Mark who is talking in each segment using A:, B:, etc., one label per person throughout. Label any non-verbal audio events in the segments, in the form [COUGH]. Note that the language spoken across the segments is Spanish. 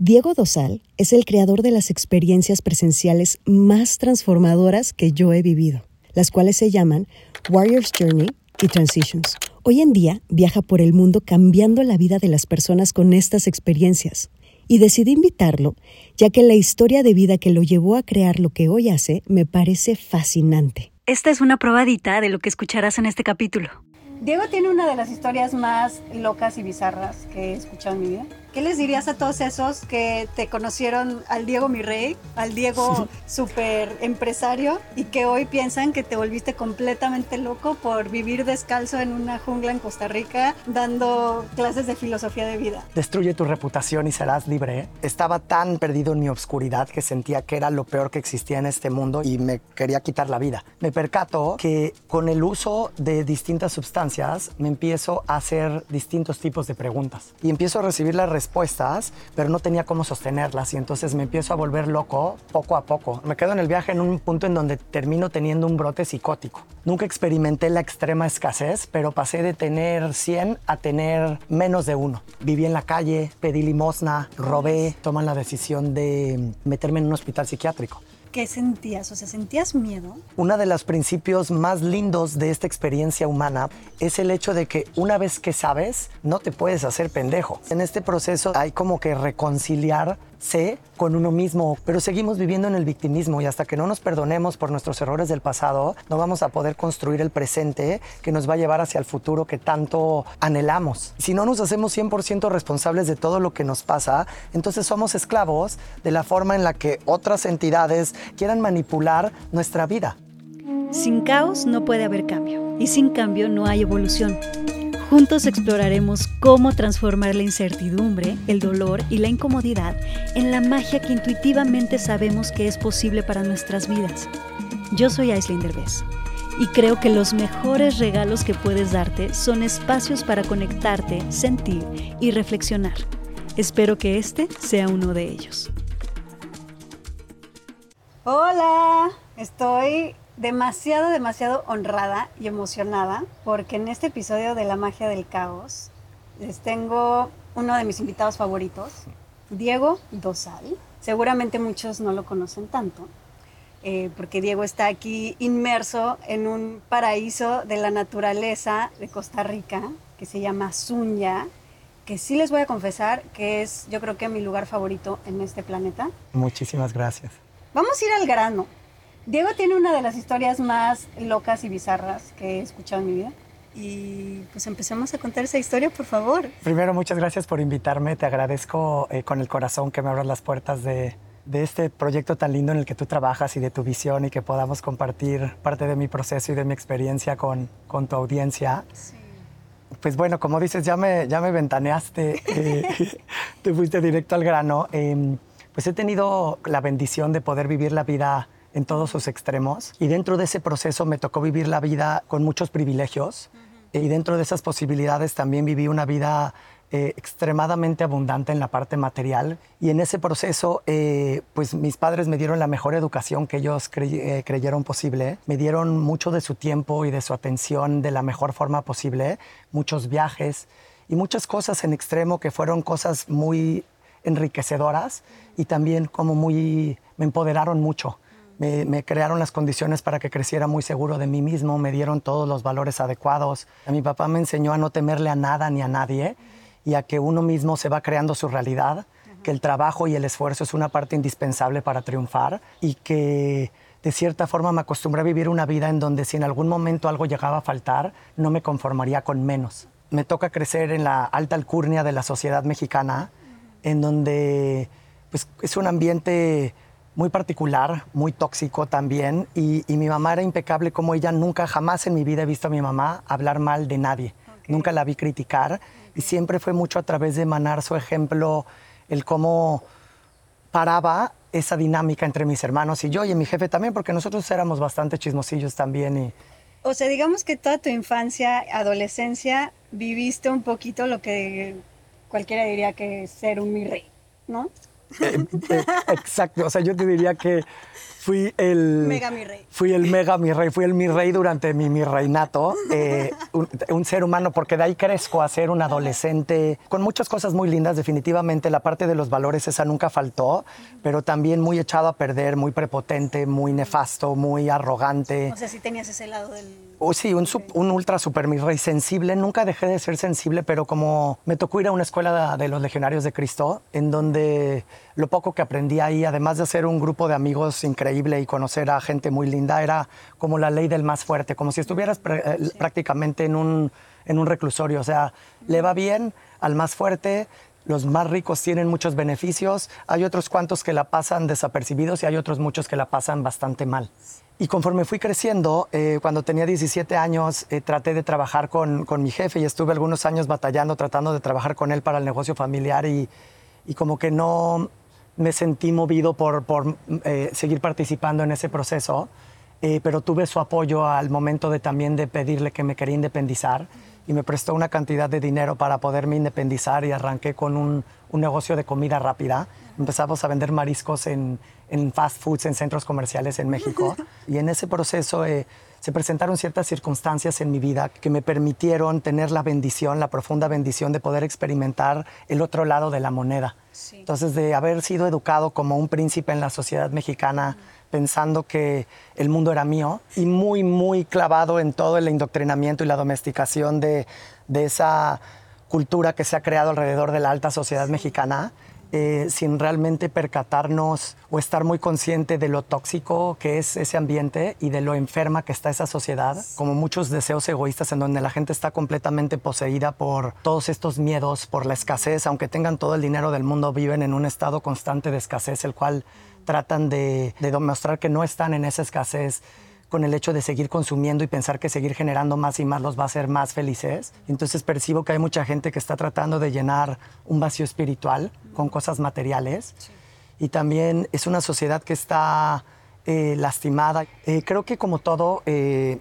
A: Diego Dosal es el creador de las experiencias presenciales más transformadoras que yo he vivido, las cuales se llaman Warrior's Journey y Transitions. Hoy en día viaja por el mundo cambiando la vida de las personas con estas experiencias. Y decidí invitarlo, ya que la historia de vida que lo llevó a crear lo que hoy hace me parece fascinante.
B: Esta es una probadita de lo que escucharás en este capítulo.
C: Diego tiene una de las historias más locas y bizarras que he escuchado en mi vida. ¿Qué les dirías a todos esos que te conocieron al Diego mi rey, al Diego [LAUGHS] super empresario y que hoy piensan que te volviste completamente loco por vivir descalzo en una jungla en Costa Rica dando clases de filosofía de vida?
D: Destruye tu reputación y serás libre. Estaba tan perdido en mi obscuridad que sentía que era lo peor que existía en este mundo y me quería quitar la vida. Me percato que con el uso de distintas sustancias me empiezo a hacer distintos tipos de preguntas y empiezo a recibir la respuesta respuestas, pero no tenía cómo sostenerlas y entonces me empiezo a volver loco poco a poco. Me quedo en el viaje en un punto en donde termino teniendo un brote psicótico. Nunca experimenté la extrema escasez, pero pasé de tener 100 a tener menos de uno. Viví en la calle, pedí limosna, robé, toman la decisión de meterme en un hospital psiquiátrico.
C: ¿Qué sentías? O sea, ¿sentías miedo?
D: Uno de los principios más lindos de esta experiencia humana es el hecho de que una vez que sabes, no te puedes hacer pendejo. En este proceso hay como que reconciliar sé con uno mismo, pero seguimos viviendo en el victimismo y hasta que no nos perdonemos por nuestros errores del pasado, no vamos a poder construir el presente que nos va a llevar hacia el futuro que tanto anhelamos. Si no nos hacemos 100% responsables de todo lo que nos pasa, entonces somos esclavos de la forma en la que otras entidades quieran manipular nuestra vida.
B: Sin caos no puede haber cambio y sin cambio no hay evolución. Juntos exploraremos cómo transformar la incertidumbre, el dolor y la incomodidad en la magia que intuitivamente sabemos que es posible para nuestras vidas. Yo soy Aislinn Derbez y creo que los mejores regalos que puedes darte son espacios para conectarte, sentir y reflexionar. Espero que este sea uno de ellos.
C: Hola, estoy demasiado, demasiado honrada y emocionada porque en este episodio de La magia del caos les tengo uno de mis invitados favoritos, Diego Dosal. Seguramente muchos no lo conocen tanto, eh, porque Diego está aquí inmerso en un paraíso de la naturaleza de Costa Rica que se llama Zunya, que sí les voy a confesar que es yo creo que mi lugar favorito en este planeta.
D: Muchísimas gracias.
C: Vamos a ir al grano. Diego tiene una de las historias más locas y bizarras que he escuchado en mi vida. Y pues empecemos a contar esa historia, por favor.
D: Primero, muchas gracias por invitarme. Te agradezco eh, con el corazón que me abras las puertas de, de este proyecto tan lindo en el que tú trabajas y de tu visión y que podamos compartir parte de mi proceso y de mi experiencia con, con tu audiencia. Sí. Pues bueno, como dices, ya me, ya me ventaneaste, eh, [LAUGHS] te fuiste directo al grano. Eh, pues he tenido la bendición de poder vivir la vida en todos sus extremos. Y dentro de ese proceso me tocó vivir la vida con muchos privilegios. Y dentro de esas posibilidades también viví una vida eh, extremadamente abundante en la parte material. Y en ese proceso, eh, pues mis padres me dieron la mejor educación que ellos eh, creyeron posible. Me dieron mucho de su tiempo y de su atención de la mejor forma posible. Muchos viajes y muchas cosas en extremo que fueron cosas muy enriquecedoras y también como muy, me empoderaron mucho me, crearon las condiciones para que creciera muy seguro de mí mismo, me dieron todos los valores adecuados. A mi papá me enseñó a no temerle a nada ni a nadie y a que uno mismo se va creando su realidad, que el trabajo y el esfuerzo es una parte indispensable para triunfar y que de cierta forma me acostumbré a vivir una vida en donde si en algún momento algo llegaba a faltar, no me conformaría con menos. Me toca crecer en la alta alcurnia de la sociedad mexicana, en donde pues, es un ambiente muy particular, muy tóxico también. Y, mi mamá era impecable como ella nunca, jamás en mi vida he visto a mi mamá hablar mal de nadie. Nunca la vi criticar. Y siempre fue mucho a través de emanar su ejemplo, el cómo paraba esa dinámica entre mis hermanos y yo y mi jefe también, porque nosotros éramos bastante chismosillos también. Y...
C: O sea, digamos que toda tu infancia, adolescencia, viviste un poquito lo que cualquiera diría que es ser un mi rey, ¿no?
D: Eh, eh, exacto, o sea, yo te diría que fui el...
C: Mega mi rey.
D: Fui el mega mi rey, fui el mi rey durante mi, mi reinato, eh, un, un ser humano, porque de ahí crezco a ser un adolescente con muchas cosas muy lindas, definitivamente la parte de los valores esa nunca faltó, pero también muy echado a perder, muy prepotente, muy nefasto, muy arrogante.
C: O sea, sí tenías ese lado del...
D: Oh, sí, un, ultra super mi rey sensible. Nunca dejé de ser sensible, pero como me tocó ir a una escuela de, de los legionarios de Cristo, en donde lo poco que aprendí ahí, además de hacer un grupo de amigos increíble y conocer a gente muy linda, era como la ley del más fuerte, como si estuvieras eh, prácticamente en un, en un reclusorio. O sea, le va bien al más fuerte. Los más ricos tienen muchos beneficios, hay otros cuantos que la pasan desapercibidos y hay otros muchos que la pasan bastante mal. Y conforme fui creciendo, eh, cuando tenía 17 años, eh, traté de trabajar con, con mi jefe y estuve algunos años batallando, tratando de trabajar con él para el negocio familiar y, y como que no me sentí movido por, por eh, seguir participando en ese proceso, eh, pero tuve su apoyo al momento de también de pedirle que me quería independizar y me prestó una cantidad de dinero para poderme independizar y arranqué con un, un negocio de comida rápida. Empezamos a vender mariscos en, en fast foods, en centros comerciales en México. [LAUGHS] Y en ese proceso eh, se presentaron ciertas circunstancias en mi vida que me permitieron tener la bendición, la profunda bendición de poder experimentar el otro lado de la moneda. Entonces, de haber sido educado como un príncipe en la sociedad mexicana, pensando que el mundo era mío y muy, muy clavado en todo el indoctrinamiento y la domesticación de, de esa cultura que se ha creado alrededor de la alta sociedad mexicana, eh, sin realmente percatarnos o estar muy consciente de lo tóxico que es ese ambiente y de lo enferma que está esa sociedad, como muchos deseos egoístas en donde la gente está completamente poseída por todos estos miedos, por la escasez, aunque tengan todo el dinero del mundo, viven en un estado constante de escasez, el cual tratan de, de demostrar que no están en esa escasez con el hecho de seguir consumiendo y pensar que seguir generando más y más los va a hacer más felices. Entonces percibo que hay mucha gente que está tratando de llenar un vacío espiritual con cosas materiales. Y también es una sociedad que está eh, lastimada. Eh, creo que como todo, eh,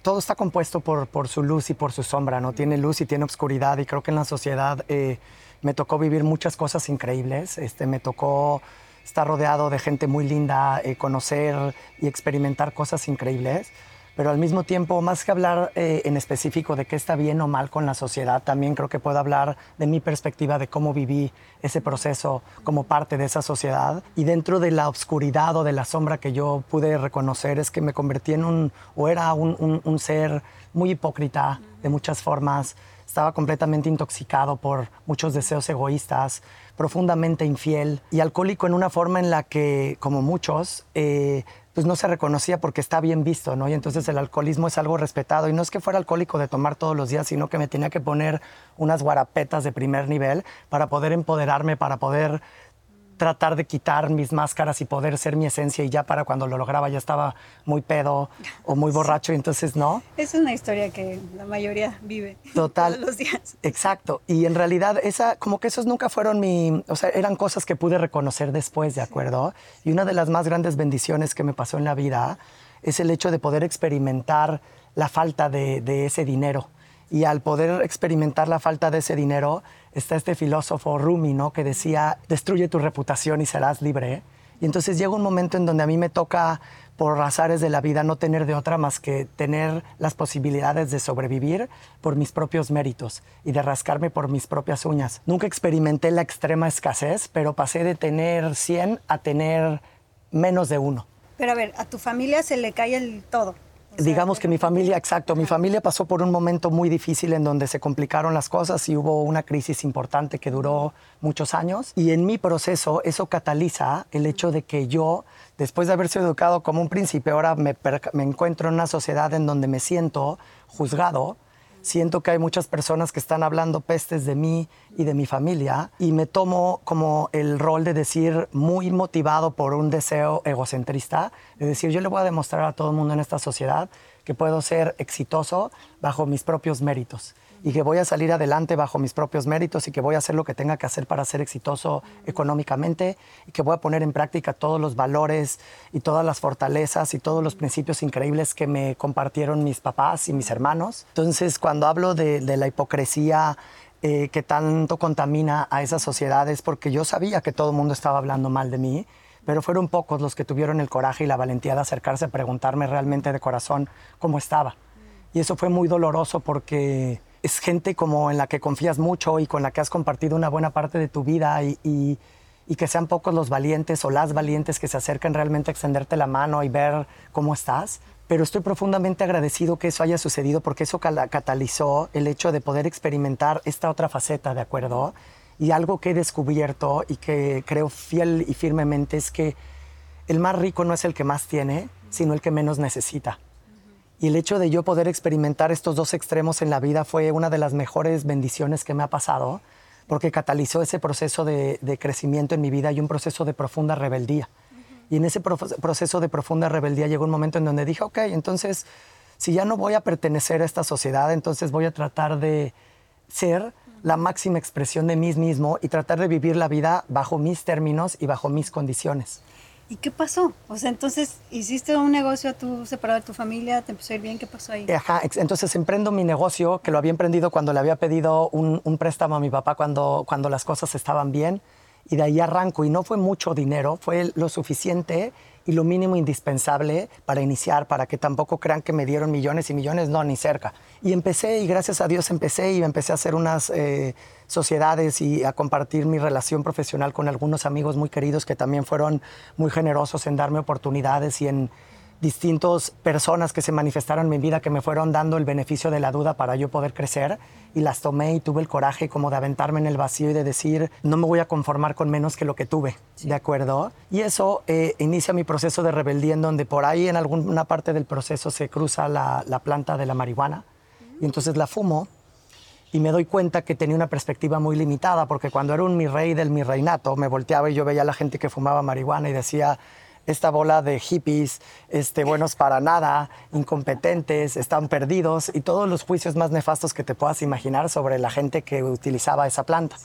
D: todo está compuesto por, por su luz y por su sombra, ¿no? Tiene luz y tiene obscuridad y creo que en la sociedad eh, me tocó vivir muchas cosas increíbles. Este, me tocó estar rodeado de gente muy linda, eh, conocer y experimentar cosas increíbles. Pero al mismo tiempo, más que hablar eh, en específico de qué está bien o mal con la sociedad, también creo que puedo hablar de mi perspectiva de cómo viví ese proceso como parte de esa sociedad. Y dentro de la oscuridad o de la sombra que yo pude reconocer es que me convertí en un, o era un, un- un ser muy hipócrita de muchas formas. Estaba completamente intoxicado por muchos deseos egoístas, profundamente infiel y alcohólico en una forma en la que, como muchos, eh, pues no se reconocía porque está bien visto, ¿no? Y entonces el alcoholismo es algo respetado. Y no es que fuera alcohólico de tomar todos los días, sino que me tenía que poner unas guarapetas de primer nivel para poder empoderarme, para poder tratar de quitar mis máscaras y poder ser mi esencia y ya para cuando lo lograba ya estaba muy pedo o muy [LAUGHS] borracho y entonces no.
C: Es una historia que la mayoría vive [LAUGHS]
D: Total.
C: todos los días.
D: Exacto. Y en realidad, esa, como que esos nunca fueron mi. O sea, eran cosas que pude reconocer después, ¿de acuerdo? Y una de las más grandes bendiciones que me pasó en la vida es el hecho de poder experimentar la falta de, de ese dinero. Y al poder experimentar la falta de ese dinero, está este filósofo Rumi, ¿no? Que decía: destruye tu reputación y serás libre. Y entonces llega un momento en donde a mí me toca, por azares de la vida, no tener de otra más que tener las posibilidades de sobrevivir por mis propios méritos y de rascarme por mis propias uñas. Nunca experimenté la extrema escasez, pero pasé de tener 100 a tener menos de uno.
C: Pero a ver, a tu familia se le cae el todo.
D: Digamos que mi familia, exacto, mi familia pasó por un momento muy difícil en donde se complicaron las cosas y hubo una crisis importante que duró muchos años. Y en mi proceso eso cataliza el hecho de que yo, después de haber sido educado como un príncipe, ahora me, me encuentro en una sociedad en donde me siento juzgado. Siento que hay muchas personas que están hablando pestes de mí y de mi familia y me tomo como el rol de decir, muy motivado por un deseo egocentrista, de decir, yo le voy a demostrar a todo el mundo en esta sociedad que puedo ser exitoso bajo mis propios méritos y que voy a salir adelante bajo mis propios méritos y que voy a hacer lo que tenga que hacer para ser exitoso económicamente y que voy a poner en práctica todos los valores y todas las fortalezas y todos los principios increíbles que me compartieron mis papás y mis hermanos. Entonces, cuando hablo de, de la hipocresía eh, que tanto contamina a esas sociedades, porque yo sabía que todo el mundo estaba hablando mal de mí, pero fueron pocos los que tuvieron el coraje y la valentía de acercarse a preguntarme realmente de corazón cómo estaba. Y eso fue muy doloroso porque es gente como en la que confías mucho y con la que has compartido una buena parte de tu vida y, que sean pocos los valientes o las valientes que se acercan realmente a extenderte la mano y ver cómo estás. Pero estoy profundamente agradecido que eso haya sucedido porque eso catalizó el hecho de poder experimentar esta otra faceta, ¿de acuerdo? Y algo que he descubierto y que creo fiel y firmemente es que el más rico no es el que más tiene, sino el que menos necesita. Y el hecho de yo poder experimentar estos dos extremos en la vida fue una de las mejores bendiciones que me ha pasado, porque catalizó ese proceso de, crecimiento en mi vida y un proceso de profunda rebeldía. Y en ese proceso de profunda rebeldía llegó un momento en donde dije, ok, entonces, si ya no voy a pertenecer a esta sociedad, entonces voy a tratar de ser la máxima expresión de mí mismo y tratar de vivir la vida bajo mis términos y bajo mis condiciones.
C: ¿Y qué pasó? O sea, entonces hiciste un negocio tú separado de tu familia, te empezó a ir bien, ¿qué pasó ahí?
D: Ajá, entonces emprendo mi negocio, que lo había emprendido cuando le había pedido un, un préstamo a mi papá cuando, cuando las cosas estaban bien, y de ahí arranco, y no fue mucho dinero, fue lo suficiente y lo mínimo indispensable para iniciar, para que tampoco crean que me dieron millones y millones, no, ni cerca. Y empecé, y gracias a Dios empecé, y empecé a hacer unas eh, sociedades y a compartir mi relación profesional con algunos amigos muy queridos que también fueron muy generosos en darme oportunidades y en distintas personas que se manifestaron en mi vida que me fueron dando el beneficio de la duda para yo poder crecer y las tomé y tuve el coraje como de aventarme en el vacío y de decir no me voy a conformar con menos que lo que tuve, ¿de acuerdo? Y eso eh, inicia mi proceso de rebeldía en donde por ahí en alguna parte del proceso se cruza la, la planta de la marihuana y entonces la fumo y me doy cuenta que tenía una perspectiva muy limitada porque cuando era un mi rey del mi reinato me volteaba y yo veía a la gente que fumaba marihuana y decía esta bola de hippies, este, buenos para nada, incompetentes, están perdidos y todos los juicios más nefastos que te puedas imaginar sobre la gente que utilizaba esa planta.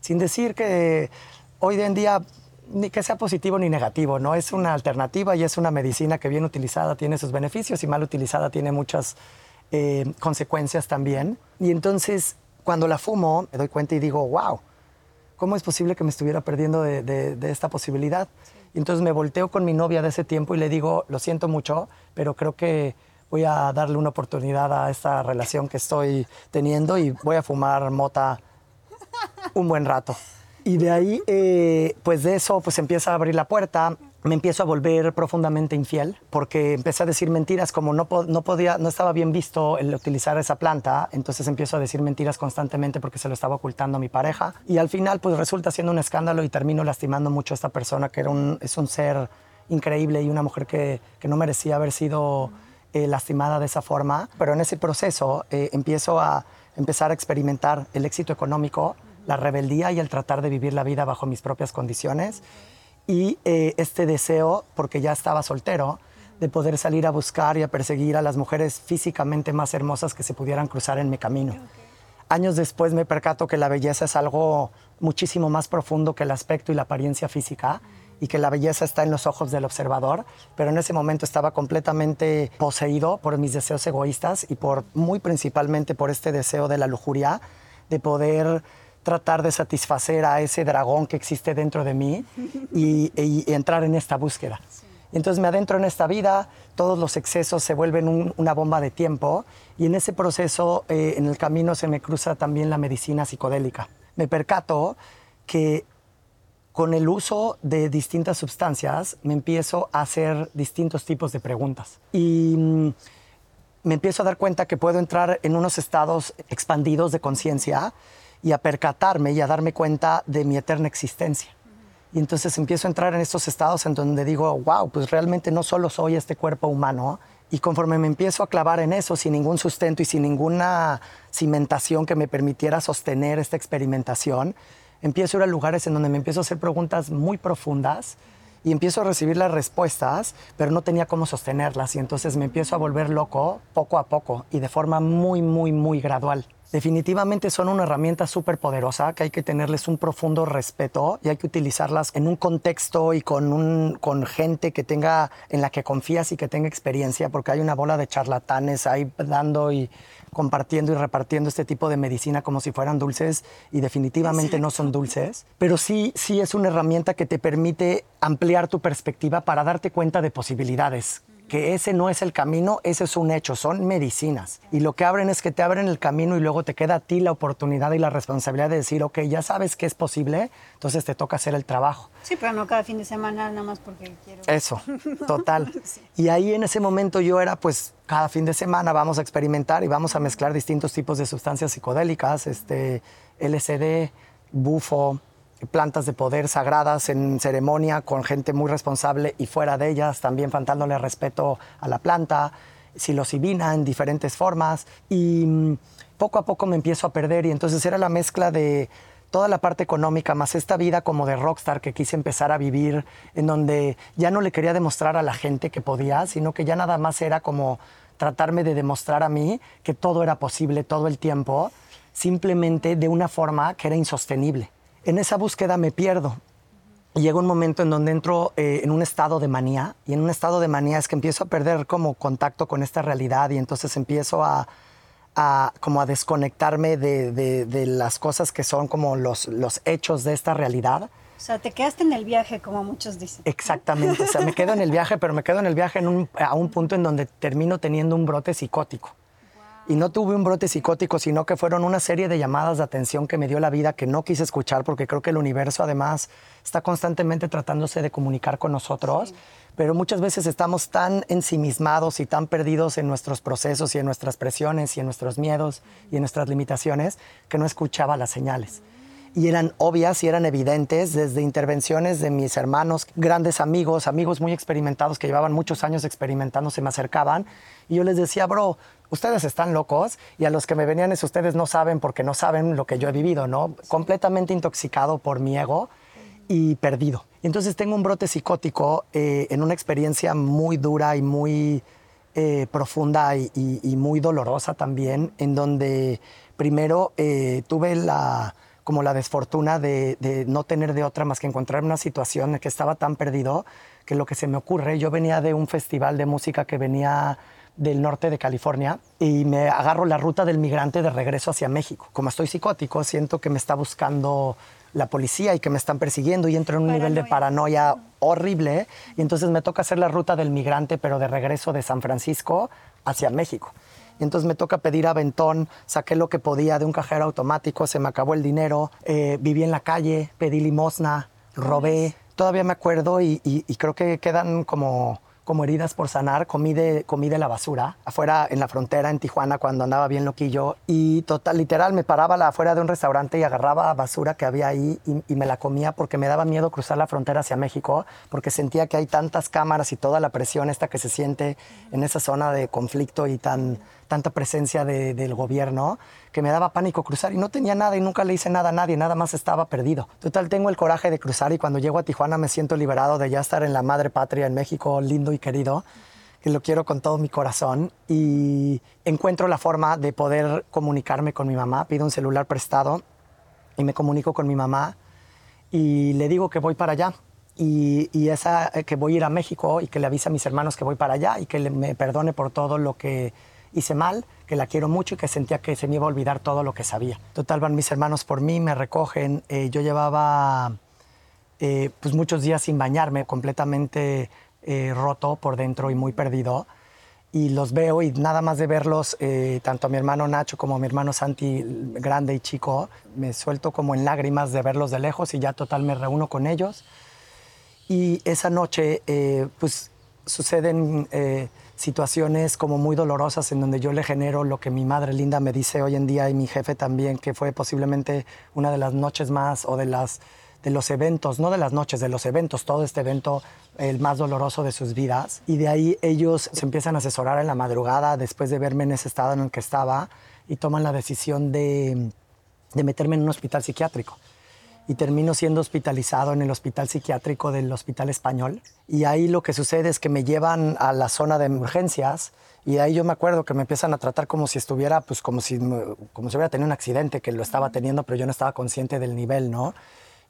D: Sin decir que hoy en día ni que sea positivo ni negativo, ¿no? Es una alternativa y es una medicina que bien utilizada tiene sus beneficios y mal utilizada tiene muchas eh, consecuencias también. Y entonces, cuando la fumo, me doy cuenta y digo, wow, ¿cómo es posible que me estuviera perdiendo de, esta posibilidad? Entonces me volteo con mi novia de ese tiempo y le digo, lo siento mucho, pero creo que voy a darle una oportunidad a esta relación que estoy teniendo y voy a fumar mota un buen rato. Y de ahí, eh, pues de eso, pues empieza a abrir la puerta me empiezo a volver profundamente infiel porque empecé a decir mentiras como no, no podía no estaba bien visto el utilizar esa planta. Entonces empiezo a decir mentiras constantemente porque se lo estaba ocultando a mi pareja. Y al final pues resulta siendo un escándalo y termino lastimando mucho a esta persona que era un, es un ser increíble y una mujer que, que no merecía haber sido eh, lastimada de esa forma. Pero en ese proceso eh, empiezo a empezar a experimentar el éxito económico la rebeldía y el tratar de vivir la vida bajo mis propias condiciones y eh, este deseo, porque ya estaba soltero, de poder salir a buscar y a perseguir a las mujeres físicamente más hermosas que se pudieran cruzar en mi camino. Años después me percato que la belleza es algo muchísimo más profundo que el aspecto y la apariencia física y que la belleza está en los ojos del observador, pero en ese momento estaba completamente poseído por mis deseos egoístas y por muy principalmente por este deseo de la lujuria de poder tratar de satisfacer a ese dragón que existe dentro de mí y, entrar en esta búsqueda. Entonces me adentro en esta vida, todos los excesos se vuelven una bomba de tiempo y en ese proceso, eh, en el camino, se me cruza también la medicina psicodélica. Me percato que con el uso de distintas sustancias me empiezo a hacer distintos tipos de preguntas. Y mm, me empiezo a dar cuenta que puedo entrar en unos estados expandidos de conciencia y a percatarme y a darme cuenta de mi eterna existencia. Y entonces empiezo a entrar en estos estados en donde digo, wow, pues realmente no solo soy este cuerpo humano. Y conforme me empiezo a clavar en eso, sin ningún sustento y sin ninguna cimentación que me permitiera sostener esta experimentación, empiezo a ir a lugares en donde me empiezo a hacer preguntas muy profundas y empiezo a recibir las respuestas, pero no tenía cómo sostenerlas. Y entonces me empiezo a volver loco poco a poco y de forma muy, muy, muy gradual. Definitivamente son una herramienta súper poderosa que hay que tenerles un profundo respeto y hay que utilizarlas en un contexto y con, un, con gente que tenga, en la que confías y que tenga experiencia, porque hay una bola de charlatanes ahí dando y compartiendo y repartiendo este tipo de medicina como si fueran dulces y definitivamente no son dulces, pero sí, sí es una herramienta que te permite ampliar tu perspectiva para darte cuenta de posibilidades que ese no es el camino, ese es un hecho, son medicinas. Y lo que abren es que te abren el camino y luego te queda a ti la oportunidad y la responsabilidad de decir, ok, ya sabes que es posible, entonces te toca hacer el trabajo.
C: Sí, pero no cada fin de semana nada más porque quiero.
D: Eso, [LAUGHS] total. [LAUGHS] Y ahí en ese momento yo era, pues, cada fin de semana vamos a experimentar y vamos a mezclar distintos tipos de sustancias psicodélicas, este, LSD, bufo, plantas de poder sagradas en ceremonia con gente muy responsable y fuera de ellas, también faltándole respeto a la planta, psilocibina en diferentes formas. Y mm, poco a poco me empiezo a perder y entonces era la mezcla de toda la parte económica más esta vida como de rockstar que quise empezar a vivir en donde ya no le quería demostrar a la gente que podía, sino que ya nada más era como tratarme de demostrar a mí que todo era posible todo el tiempo, simplemente de una forma que era insostenible en esa búsqueda me pierdo. Y llega un momento en donde entro eh, en un estado de manía, y en un estado de manía es que empiezo a perder como contacto con esta realidad y entonces empiezo a, como a desconectarme de, las cosas que son como los, los hechos de esta realidad.
C: O sea, te quedaste en el viaje, como muchos dicen.
D: Exactamente, o sea, me quedo en el viaje, pero me quedo en el viaje a un punto en donde termino teniendo un brote psicótico. Y no tuve un brote psicótico, sino que fueron una serie de llamadas de atención que me dio la vida que no quise escuchar porque creo que el universo además está constantemente tratándose de comunicar con nosotros, pero muchas veces estamos tan ensimismados y tan perdidos en nuestros procesos y en nuestras presiones y en nuestros miedos y en nuestras limitaciones que no escuchaba las señales. Y eran obvias y eran evidentes desde intervenciones de mis hermanos, grandes amigos, amigos muy experimentados que llevaban muchos años experimentando, se me acercaban. Y yo les decía, bro, ustedes están locos y a los que me venían es ustedes no saben porque no saben lo que yo he vivido, ¿no? Completamente intoxicado por mi ego y perdido. Entonces tengo un brote psicótico eh, en una experiencia muy dura y muy eh, profunda y, muy dolorosa también, en donde primero eh, tuve la como la desfortuna de, no tener de otra más que encontrar una situación en que estaba tan perdido que lo que se me ocurre, yo venía de un festival de música que venía del norte de California y me agarro la ruta del migrante de regreso hacia México. Como estoy psicótico, siento que me está buscando la policía y que me están persiguiendo y entro en un nivel de paranoia horrible y entonces me toca hacer la ruta del migrante pero de regreso de San Francisco hacia México. Y entonces me toca pedir aventón, saqué lo que podía de un cajero automático, se me acabó el dinero, eh, viví en la calle, pedí limosna, robé. Todavía me acuerdo y creo que quedan como como heridas por sanar, comí de, comí de la basura afuera en la frontera en Tijuana cuando andaba bien loquillo y total, literal me paraba la, afuera de un restaurante y agarraba basura que había ahí y, me la comía porque me daba miedo cruzar la frontera hacia México porque sentía que hay tantas cámaras y toda la presión esta que se siente en esa zona de conflicto y tan tanta presencia del gobierno que me daba pánico cruzar y no tenía nada y nunca le hice nada a nadie, nada más estaba perdido. Total, tengo el coraje de cruzar y cuando llego a Tijuana me siento liberado de ya estar en la madre patria en México, lindo y querido, que lo quiero con todo mi corazón y encuentro la forma de poder comunicarme con mi mamá, pido un celular prestado y me comunico con mi mamá y le digo que voy para allá. Y, y, esa eh, que voy a ir a México y que le avise a mis hermanos que voy para allá y que me perdone por todo lo que hice mal, que la quiero mucho y que sentía que se me iba a olvidar todo lo que sabía. Total, van mis hermanos por mí, me recogen. Eh, yo llevaba eh, pues muchos días sin bañarme, completamente eh, roto por dentro y muy perdido. Y los veo y nada más de verlos, tanto a mi hermano Nacho como a mi hermano Santi, grande y chico, me suelto como en lágrimas de verlos de lejos y ya total me reúno con ellos. Y esa noche, pues suceden situaciones como muy dolorosas en donde yo le genero lo que mi madre linda me dice hoy en día y mi jefe también, que fue posiblemente una de las noches más o de las de los eventos, no de las noches, de los eventos, todo este evento el más doloroso de sus vidas. Y de ahí ellos se empiezan a asesorar en la madrugada después de verme en ese estado en el que estaba y toman la decisión de, de meterme en un hospital psiquiátrico. Y termino siendo hospitalizado en el hospital psiquiátrico del Hospital Español. Y ahí lo que sucede es que me llevan a la zona de urgencias y ahí yo me acuerdo que me empiezan a tratar como si estuviera, pues como si, como si hubiera tenido un accidente, que lo estaba teniendo, pero yo no estaba consciente del nivel, ¿no?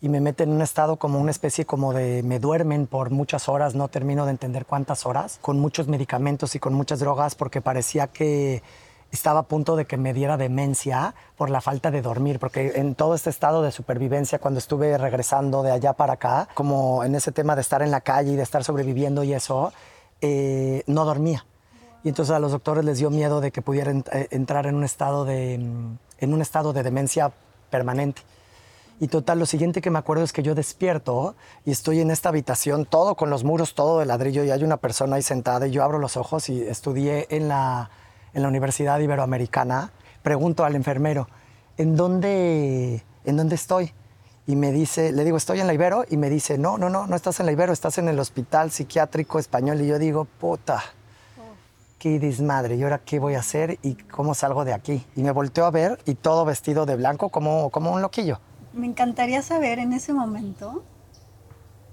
D: Y me meten en un estado como una especie como de me duermen por muchas horas, no termino de entender cuántas horas, con muchos medicamentos y con muchas drogas porque parecía que estaba a punto de que me diera demencia por la falta de dormir, porque en todo este estado de supervivencia, cuando estuve regresando de allá para acá, como en ese tema de estar en la calle y de estar sobreviviendo y eso, eh, no dormía. Y entonces a los doctores les dio miedo de que pudiera eh, entrar en un estado de, mm, en un estado de demencia permanente. Y total, lo siguiente que me acuerdo es que yo despierto y estoy en esta habitación, todo con los muros, todo de ladrillo, y hay una persona ahí sentada y yo abro los ojos y estudié en la en la Universidad Iberoamericana, pregunto al enfermero, ¿en dónde, ¿en dónde estoy? Y me dice, le digo, estoy en la Ibero, y me dice, no, no, no, no estás en la Ibero, estás en el Hospital Psiquiátrico Español. Y yo digo, puta, qué desmadre, ¿y ahora qué voy a hacer y cómo salgo de aquí? Y me volteo a ver y todo vestido de blanco como, como un loquillo.
C: Me encantaría saber en ese momento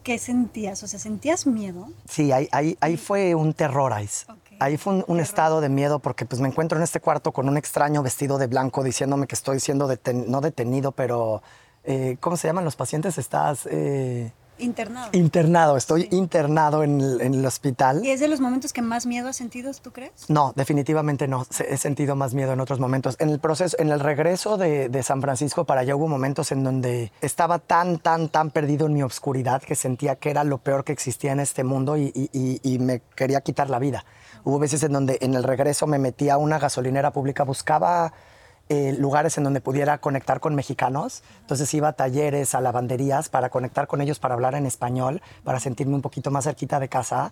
C: qué sentías, o sea, ¿sentías miedo?
D: Sí, ahí, ahí, ahí fue un terror, Ice. Ahí fue un, estado de miedo porque pues me encuentro en este cuarto con un extraño vestido de blanco diciéndome que estoy siendo no detenido, pero eh, ¿cómo se llaman los pacientes? Estás...
C: Eh, internado.
D: Internado, estoy internado en el, hospital.
C: ¿Y es de los momentos que más miedo has sentido, tú crees?
D: No, definitivamente no. He sentido más miedo en otros momentos. En el proceso, en el regreso de, San Francisco para allá hubo momentos en donde estaba tan, tan, tan perdido en mi obscuridad que sentía que era lo peor que existía en este mundo y me quería quitar la vida. Hubo veces en donde en el regreso me metía a una gasolinera pública, buscaba eh, lugares en donde pudiera conectar con mexicanos. Entonces iba a talleres, a lavanderías para conectar con ellos, para hablar en español, para sentirme un poquito más cerquita de casa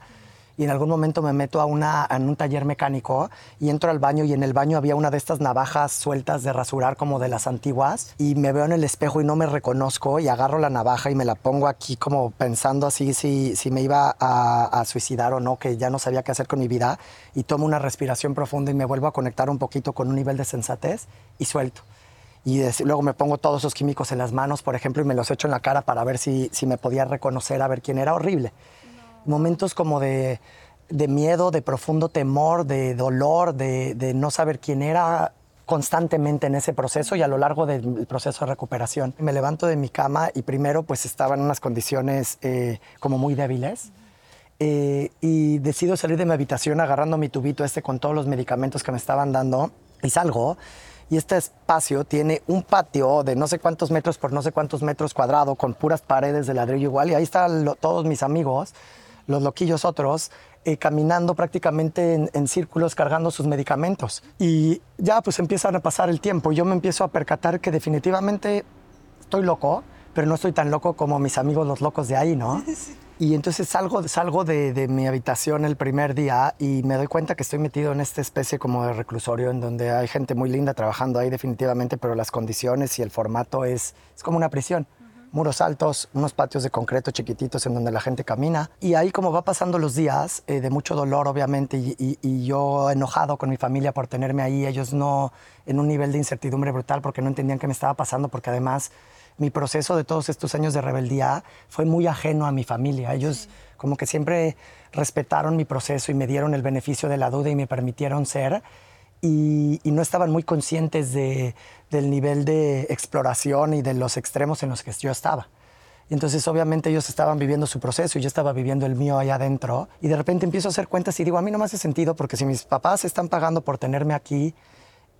D: y en algún momento me meto a, una, en un taller mecánico y entro al baño y en el baño había una de estas navajas sueltas de rasurar como de las antiguas y me veo en el espejo y no me reconozco y agarro la navaja y me la pongo aquí como pensando así si, si me iba a, suicidar o no, que ya no sabía qué hacer con mi vida y tomo una respiración profunda y me vuelvo a conectar un poquito con un nivel de sensatez y suelto. Y luego me pongo todos esos químicos en las manos, por ejemplo, y me los echo en la cara para ver si, si me podía reconocer, a ver quién era. Horrible momentos como de, miedo, de profundo temor, de dolor, de, no saber quién era constantemente en ese proceso y a lo largo del proceso de recuperación. Me levanto de mi cama y primero pues estaba en unas condiciones eh, como muy débiles. Eh, y decido salir de mi habitación agarrando mi tubito este con todos los medicamentos que me estaban dando y salgo y este espacio tiene un patio de no sé cuántos metros por no sé cuántos metros cuadrados con puras paredes de ladrillo igual y ahí están todos mis amigos los loquillos otros, eh, caminando prácticamente en, círculos cargando sus medicamentos. Y ya pues empiezan a pasar el tiempo y yo me empiezo a percatar que definitivamente estoy loco, pero no estoy tan loco como mis amigos los locos de ahí, ¿no? [LAUGHS] Y entonces salgo, salgo de, de, mi habitación el primer día y me doy cuenta que estoy metido en esta especie como de reclusorio en donde hay gente muy linda trabajando ahí definitivamente, pero las condiciones y el formato es, es como una prisión muros altos, unos patios de concreto chiquititos en donde la gente camina. Y ahí como va pasando los días, eh, de mucho dolor obviamente, y, yo enojado con mi familia por tenerme ahí, ellos no en un nivel de incertidumbre brutal porque no entendían qué me estaba pasando, porque además mi proceso de todos estos años de rebeldía fue muy ajeno a mi familia. Ellos como que siempre respetaron mi proceso y me dieron el beneficio de la duda y me permitieron ser y, no estaban muy conscientes de, del nivel de exploración y de los extremos en los que yo estaba. Entonces obviamente ellos estaban viviendo su proceso y yo estaba viviendo el mío allá adentro. Y de repente empiezo a hacer cuentas y digo, a mí no me hace sentido porque si mis papás están pagando por tenerme aquí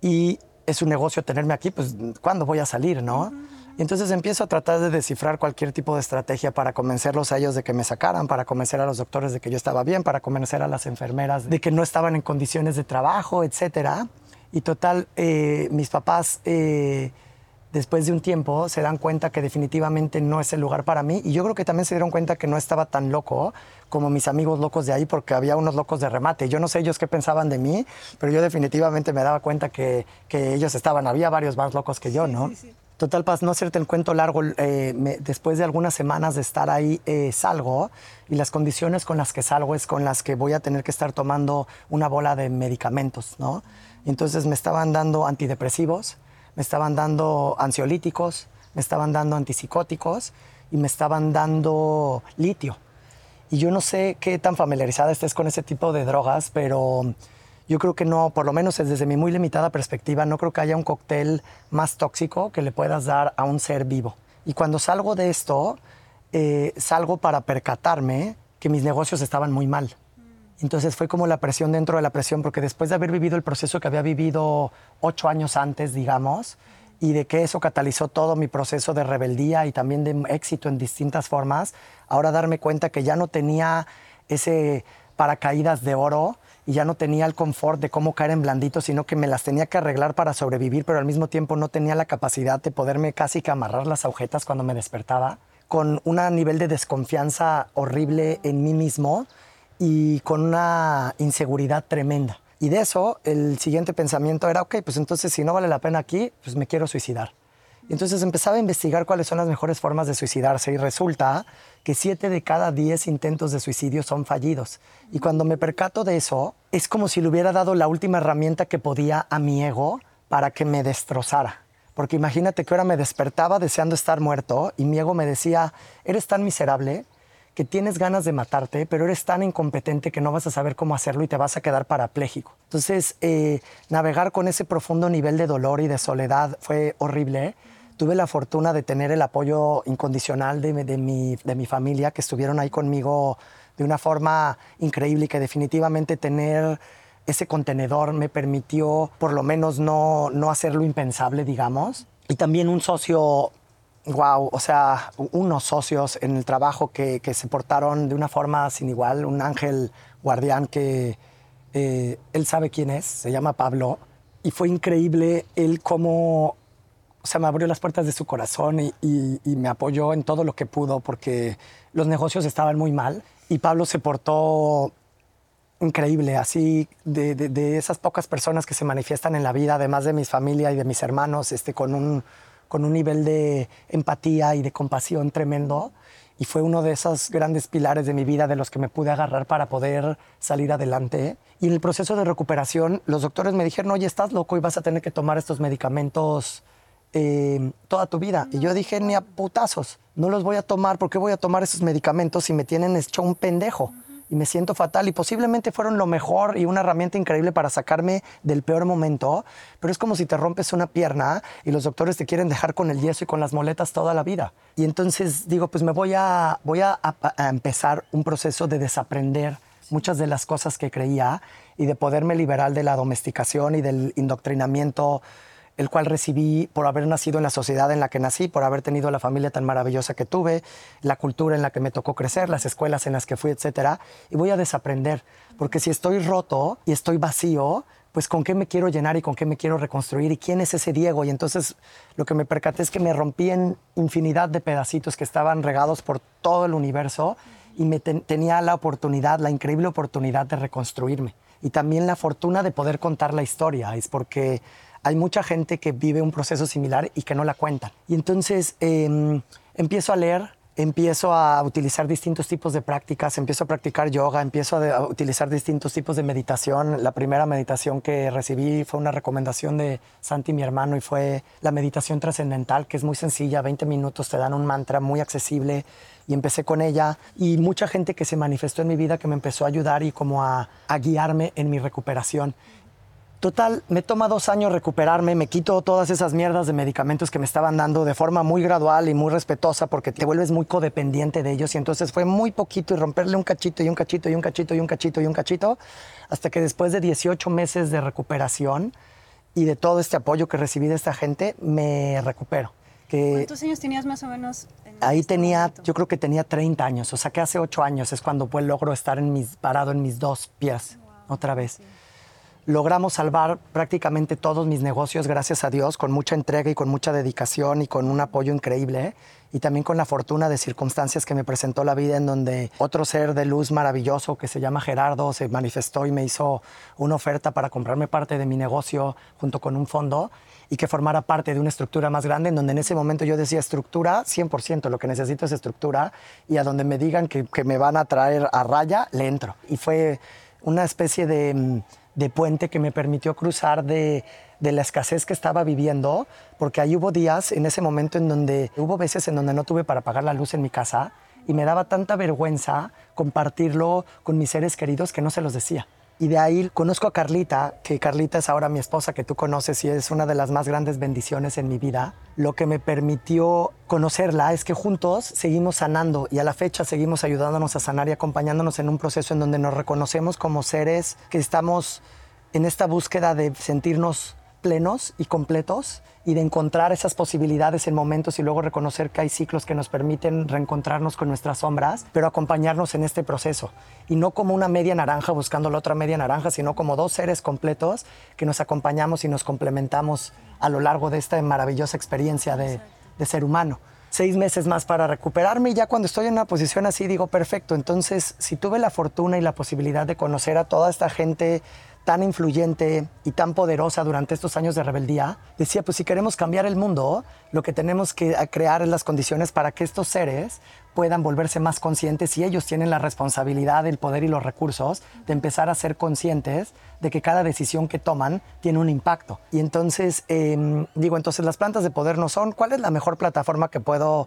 D: y es un negocio tenerme aquí, pues ¿cuándo voy a salir, no? Entonces empiezo a tratar de descifrar cualquier tipo de estrategia para convencerlos a ellos de que me sacaran, para convencer a los doctores de que yo estaba bien, para convencer a las enfermeras de que no estaban en condiciones de trabajo, etc. Y total, eh, mis papás, eh, después de un tiempo, se dan cuenta que definitivamente no es el lugar para mí. Y yo creo que también se dieron cuenta que no estaba tan loco como mis amigos locos de ahí, porque había unos locos de remate. Yo no sé ellos qué pensaban de mí, pero yo definitivamente me daba cuenta que, que ellos estaban, había varios más locos que yo, ¿no? Total, para no hacerte el cuento largo, eh, después de algunas semanas de estar ahí, eh, salgo y las condiciones con las que salgo es con las que voy a tener que estar tomando una bola de medicamentos, ¿no? entonces me estaban dando antidepresivos, me estaban dando ansiolíticos, me estaban dando antipsicóticos y me estaban dando litio. Y yo no sé qué tan familiarizada estés con ese tipo de drogas, pero yo creo que no, por lo menos desde mi muy limitada perspectiva, no creo que haya un cóctel más tóxico que le puedas dar a un ser vivo. Y cuando salgo de esto, eh, salgo para percatarme que mis negocios estaban muy mal. Entonces fue como la presión dentro de la presión, porque después de haber vivido el proceso que había vivido ocho años antes, digamos, y de que eso catalizó todo mi proceso de rebeldía y también de éxito en distintas formas, ahora darme cuenta que ya no tenía ese paracaídas de oro y ya no tenía el confort de cómo caer en blandito, sino que me las tenía que arreglar para sobrevivir, pero al mismo tiempo no tenía la capacidad de poderme casi que amarrar las agujetas cuando me despertaba, con un nivel de desconfianza horrible en mí mismo y con una inseguridad tremenda. Y de eso, el siguiente pensamiento era, ok, pues entonces si no vale la pena aquí, pues me quiero suicidar. Entonces empezaba a investigar cuáles son las mejores formas de suicidarse y resulta que siete de cada diez intentos de suicidio son fallidos. Y cuando me percato de eso, es como si le hubiera dado la última herramienta que podía a mi ego para que me destrozara. Porque imagínate que ahora me despertaba deseando estar muerto y mi ego me decía, eres tan miserable que tienes ganas de matarte, pero eres tan incompetente que no vas a saber cómo hacerlo y te vas a quedar parapléjico. Entonces, eh, navegar con ese profundo nivel de dolor y de soledad fue horrible. Tuve la fortuna de tener el apoyo incondicional de, de, mi, de mi familia, que estuvieron ahí conmigo de una forma increíble y que definitivamente tener ese contenedor me permitió por lo menos no, no hacer lo impensable, digamos. Y también un socio wow, o sea, unos socios en el trabajo que, se portaron de una forma sin igual, un ángel guardián que eh, él sabe quién es, se llama Pablo, y fue increíble él cómo, o sea, me abrió las puertas de su corazón y, me apoyó en todo lo que pudo porque los negocios estaban muy mal y Pablo se portó increíble, así de, de, esas pocas personas que se manifiestan en la vida, además de mi familia y de mis hermanos, este, con un con un nivel de empatía y de compasión tremendo. Y fue uno de esos grandes pilares de mi vida de los que me pude agarrar para poder salir adelante. Y en el proceso de recuperación, los doctores me dijeron, oye, estás loco y vas a tener que tomar estos medicamentos eh, toda tu vida. Y yo dije, ni a putazos, no los voy a tomar. ¿Por qué voy a tomar esos medicamentos si me tienen hecho un pendejo? y me siento fatal y posiblemente fueron lo mejor y una herramienta increíble para sacarme del peor momento, pero es como si te rompes una pierna y los doctores te quieren dejar con el yeso y con las moletas toda la vida. Y entonces digo, pues me voy a, voy a empezar un proceso de desaprender muchas de las cosas que creía y de poderme liberar de la domesticación y del indoctrinamiento el cual recibí por haber nacido en la sociedad en la que nací, por haber tenido la familia tan maravillosa que tuve, la cultura en la que me tocó crecer, las escuelas en las que fui, etcétera, y voy a desaprender, porque si estoy roto y estoy vacío, pues con qué me quiero llenar y con qué me quiero reconstruir y quién es ese Diego. Y entonces lo que me percaté es que me rompí en infinidad de pedacitos que estaban regados por todo el universo y me tenía la oportunidad, la increíble oportunidad de reconstruirme. Y también la fortuna de poder contar la historia, es porque hay mucha gente que vive un proceso similar y que no la cuentan. Y entonces em, empiezo a leer, empiezo a utilizar distintos tipos de prácticas, empiezo a practicar yoga, empiezo a, utilizar distintos tipos de meditación. La primera meditación que recibí fue una recomendación de Santi, mi hermano, y fue la meditación trascendental, que es muy sencilla, 20 minutos, te dan un mantra muy accesible. Y empecé con ella y mucha gente que se manifestó en mi vida que me empezó a ayudar y como a, a guiarme en mi recuperación. Total, me toma dos años recuperarme, me quito todas esas mierdas de medicamentos que me estaban dando de forma muy gradual y muy respetuosa porque te vuelves muy codependiente de ellos y entonces fue muy poquito y romperle un cachito y un cachito y un cachito y un cachito y un cachito hasta que después de 18 meses de recuperación y de todo este apoyo que recibí de esta gente, me recupero.
C: ¿Cuántos años tenías más o menos?
D: ahí este tenía, yo creo que tenía 30 años, o sea que hace 8 años es cuando pues, logro estar en mis, parado en mis dos pies otra vez logramos salvar prácticamente todos mis negocios, gracias a Dios, con mucha entrega y con mucha dedicación y con un apoyo increíble. Y también con la fortuna de circunstancias que me presentó la vida en donde otro ser de luz maravilloso que se llama Gerardo se manifestó y me hizo una oferta para comprarme parte de mi negocio junto con un fondo y que formara parte de una estructura más grande en donde en ese momento yo decía estructura 100%, lo que necesito es estructura y a donde me digan que, que me van a traer a raya, le entro. Y fue una especie de mm, de puente que me permitió cruzar de, de, la escasez que estaba viviendo, porque ahí hubo días en ese momento en donde hubo veces en donde no tuve para pagar la luz en mi casa y me daba tanta vergüenza compartirlo con mis seres queridos que no se los decía. Y de ahí conozco a Carlita, que Carlita es ahora mi esposa que tú conoces y es una de las más grandes bendiciones en mi vida. Lo que me permitió conocerla es que juntos seguimos sanando y a la fecha seguimos ayudándonos a sanar y acompañándonos en un proceso en donde nos reconocemos como seres que estamos en esta búsqueda de sentirnos plenos y completos y de encontrar esas posibilidades en momentos y luego reconocer que hay ciclos que nos permiten reencontrarnos con nuestras sombras, pero acompañarnos en este proceso. Y no como una media naranja buscando la otra media naranja, sino como dos seres completos que nos acompañamos y nos complementamos a lo largo de esta maravillosa experiencia de, ser humano seis meses más para recuperarme y ya cuando estoy en una posición así digo, perfecto, entonces si tuve la fortuna y la posibilidad de conocer a toda esta gente tan influyente y tan poderosa durante estos años de rebeldía, decía, pues si queremos cambiar el mundo, lo que tenemos que crear es las condiciones para que estos seres puedan volverse más conscientes y ellos tienen la responsabilidad, el poder y los recursos de empezar a ser conscientes de que cada decisión que toman tiene un impacto. Y entonces, em, digo, entonces las plantas de poder no son, ¿cuál es la mejor plataforma que puedo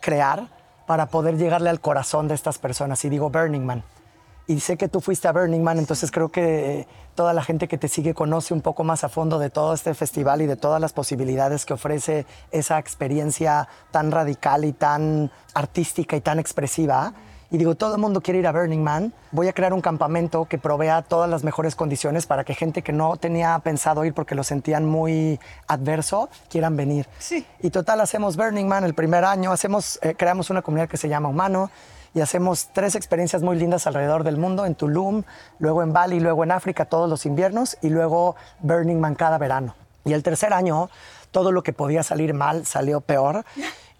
D: crear para poder llegarle al corazón de estas personas? Y digo, Burning Man y sé que tú fuiste a Burning Man, entonces creo que toda la gente que te sigue conoce un poco más a fondo de todo este festival y de todas las posibilidades que ofrece esa experiencia tan radical y tan artística y tan expresiva. Y digo, todo el mundo quiere ir a Burning Man. Voy a crear un campamento que provea todas las mejores condiciones para que gente que no tenía pensado ir porque lo sentían muy adverso, quieran venir.
C: Sí.
D: Y total, hacemos Burning Man el primer año, hacemos, eh, creamos una comunidad que se llama Humano y hacemos tres experiencias muy lindas alrededor del mundo, en Tulum, luego en Bali, luego en África todos los inviernos y luego Burning Man cada verano. Y el tercer año, todo lo que podía salir mal salió peor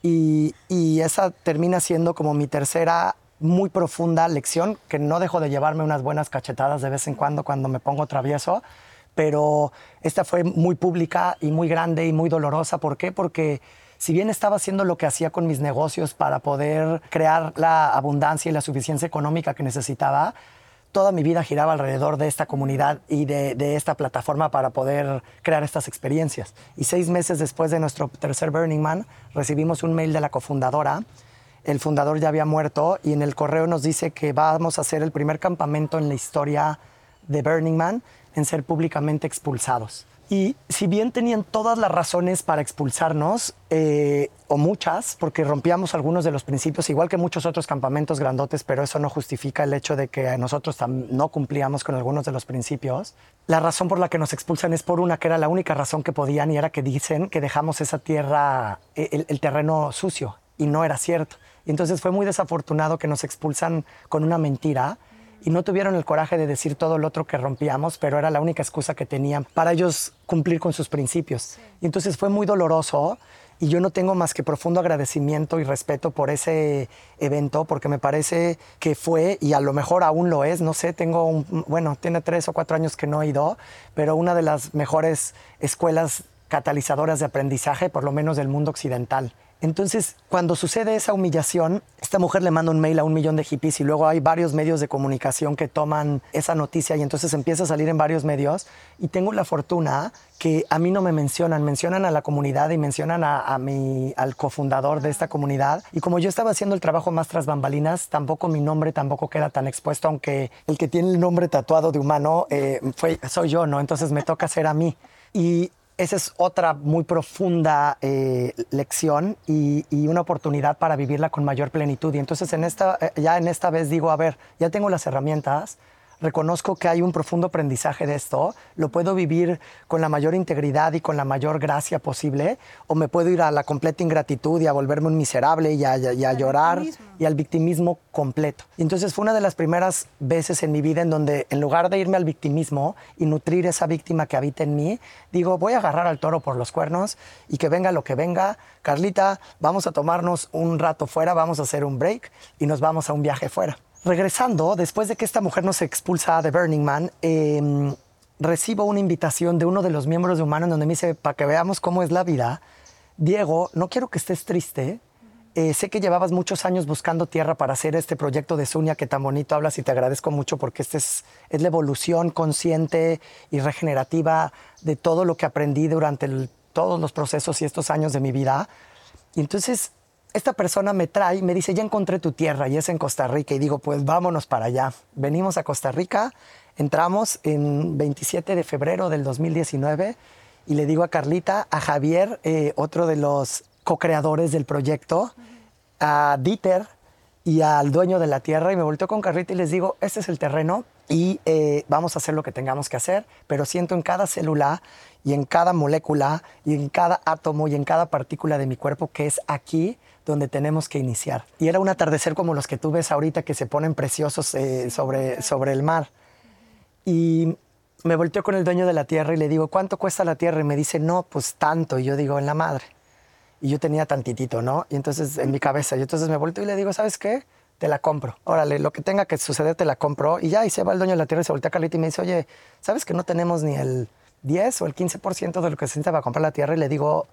D: y, esa termina siendo como mi tercera muy profunda lección, que no dejo de llevarme unas buenas cachetadas de vez en cuando cuando me pongo travieso, pero esta fue muy pública y muy grande y muy dolorosa. ¿Por qué? Porque si bien estaba haciendo lo que hacía con mis negocios para poder crear la abundancia y la suficiencia económica que necesitaba, toda mi vida giraba alrededor de esta comunidad y de, esta plataforma para poder crear estas experiencias. Y seis meses después de nuestro tercer Burning Man, recibimos un mail de la cofundadora. El fundador ya había muerto y en el correo nos dice que vamos a hacer el primer campamento en la historia de Burning Man en ser públicamente expulsados. Y si bien tenían todas las razones para expulsarnos, eh, o muchas, porque rompíamos algunos de los principios, igual que muchos otros campamentos grandotes, pero eso no justifica el hecho de que nosotros no cumplíamos con algunos de los principios. La razón por la que nos expulsan es por una que era la única razón que podían y era que dicen que dejamos esa tierra, el, el terreno sucio, y no era cierto. Y entonces fue muy desafortunado que nos expulsan con una mentira y no tuvieron el coraje de decir todo lo otro que rompíamos, pero era la única excusa que tenían para ellos cumplir con sus principios. Y entonces fue muy doloroso y yo no tengo más que profundo agradecimiento y respeto por ese evento, porque me parece que fue, y a lo mejor aún lo es, no sé, tengo, un, bueno, tiene tres o cuatro años que no he ido, pero una de las mejores escuelas catalizadoras de aprendizaje, por lo menos del mundo occidental. Entonces, cuando sucede esa humillación, esta mujer le manda un mail a un millón de hippies y luego hay varios medios de comunicación que toman esa noticia y entonces empieza a salir en varios medios. Y tengo la fortuna que a mí no me mencionan, mencionan a la comunidad y mencionan a, mi, al cofundador de esta comunidad. Y como yo estaba haciendo el trabajo más tras bambalinas, tampoco mi nombre tampoco queda tan expuesto, aunque el que tiene el nombre tatuado de humano eh, fue, soy yo, ¿no? Entonces me toca ser a mí. Y esa es otra muy profunda eh, lección y, una oportunidad para vivirla con mayor plenitud. Y entonces en esta, eh, ya en esta vez digo, a ver, ya tengo las herramientas, reconozco que hay un profundo aprendizaje de esto, lo puedo vivir con la mayor integridad y con la mayor gracia posible, o me puedo ir a la completa ingratitud y a volverme un miserable y a, llorar y al victimismo completo. Y entonces fue una de las primeras veces en mi vida en donde en lugar de irme al victimismo y nutrir esa víctima que habita en mí, digo, voy a agarrar al toro por los cuernos y que venga lo que venga. Carlita, vamos a tomarnos un rato fuera, vamos a hacer un break y nos vamos a un viaje fuera. Regresando, después de que esta mujer nos expulsa de Burning Man, em, recibo una invitación de uno de los miembros de Humano en donde me dice, para que veamos cómo es la vida, Diego, no quiero que estés triste, Eh, sé que llevabas muchos años buscando tierra para hacer este proyecto de Sunia que tan bonito hablas y te agradezco mucho porque este es, es la evolución consciente y regenerativa de todo lo que aprendí durante todos los procesos y estos años de mi vida. Y entonces esta persona me trae me dice, ya encontré tu tierra y es en Costa Rica. Y digo, pues vámonos para allá. Venimos a Costa Rica, entramos en 27 de febrero del 2019 y le digo a Carlita, a Javier, eh, otro de los co-creadores del proyecto, a Dieter y al dueño de la tierra y me volteo con Carlita y les digo, este es el terreno y eh, vamos a hacer lo que tengamos que hacer, pero siento en cada célula y en cada molécula y en cada átomo y en cada partícula de mi cuerpo que es aquí donde tenemos que iniciar. Y era un atardecer como los que tú ves ahorita que se ponen preciosos eh, sobre, sobre el mar. Y me volteo con el dueño de la tierra y le digo, ¿cuánto cuesta la tierra? Y me dice, no, pues tanto. Y yo digo, en la madre. Y yo tenía tantitito, ¿no? Y entonces en mi cabeza, y entonces me volteo y le digo, ¿sabes qué? Te la compro. Órale, lo que tenga que suceder, te la compro. Y ya, y se va el dueño de la tierra y se voltea a Carlita y me dice, oye, ¿sabes que no tenemos ni el 10 o el 15% de lo que se necesita para comprar la tierra? Y le digo,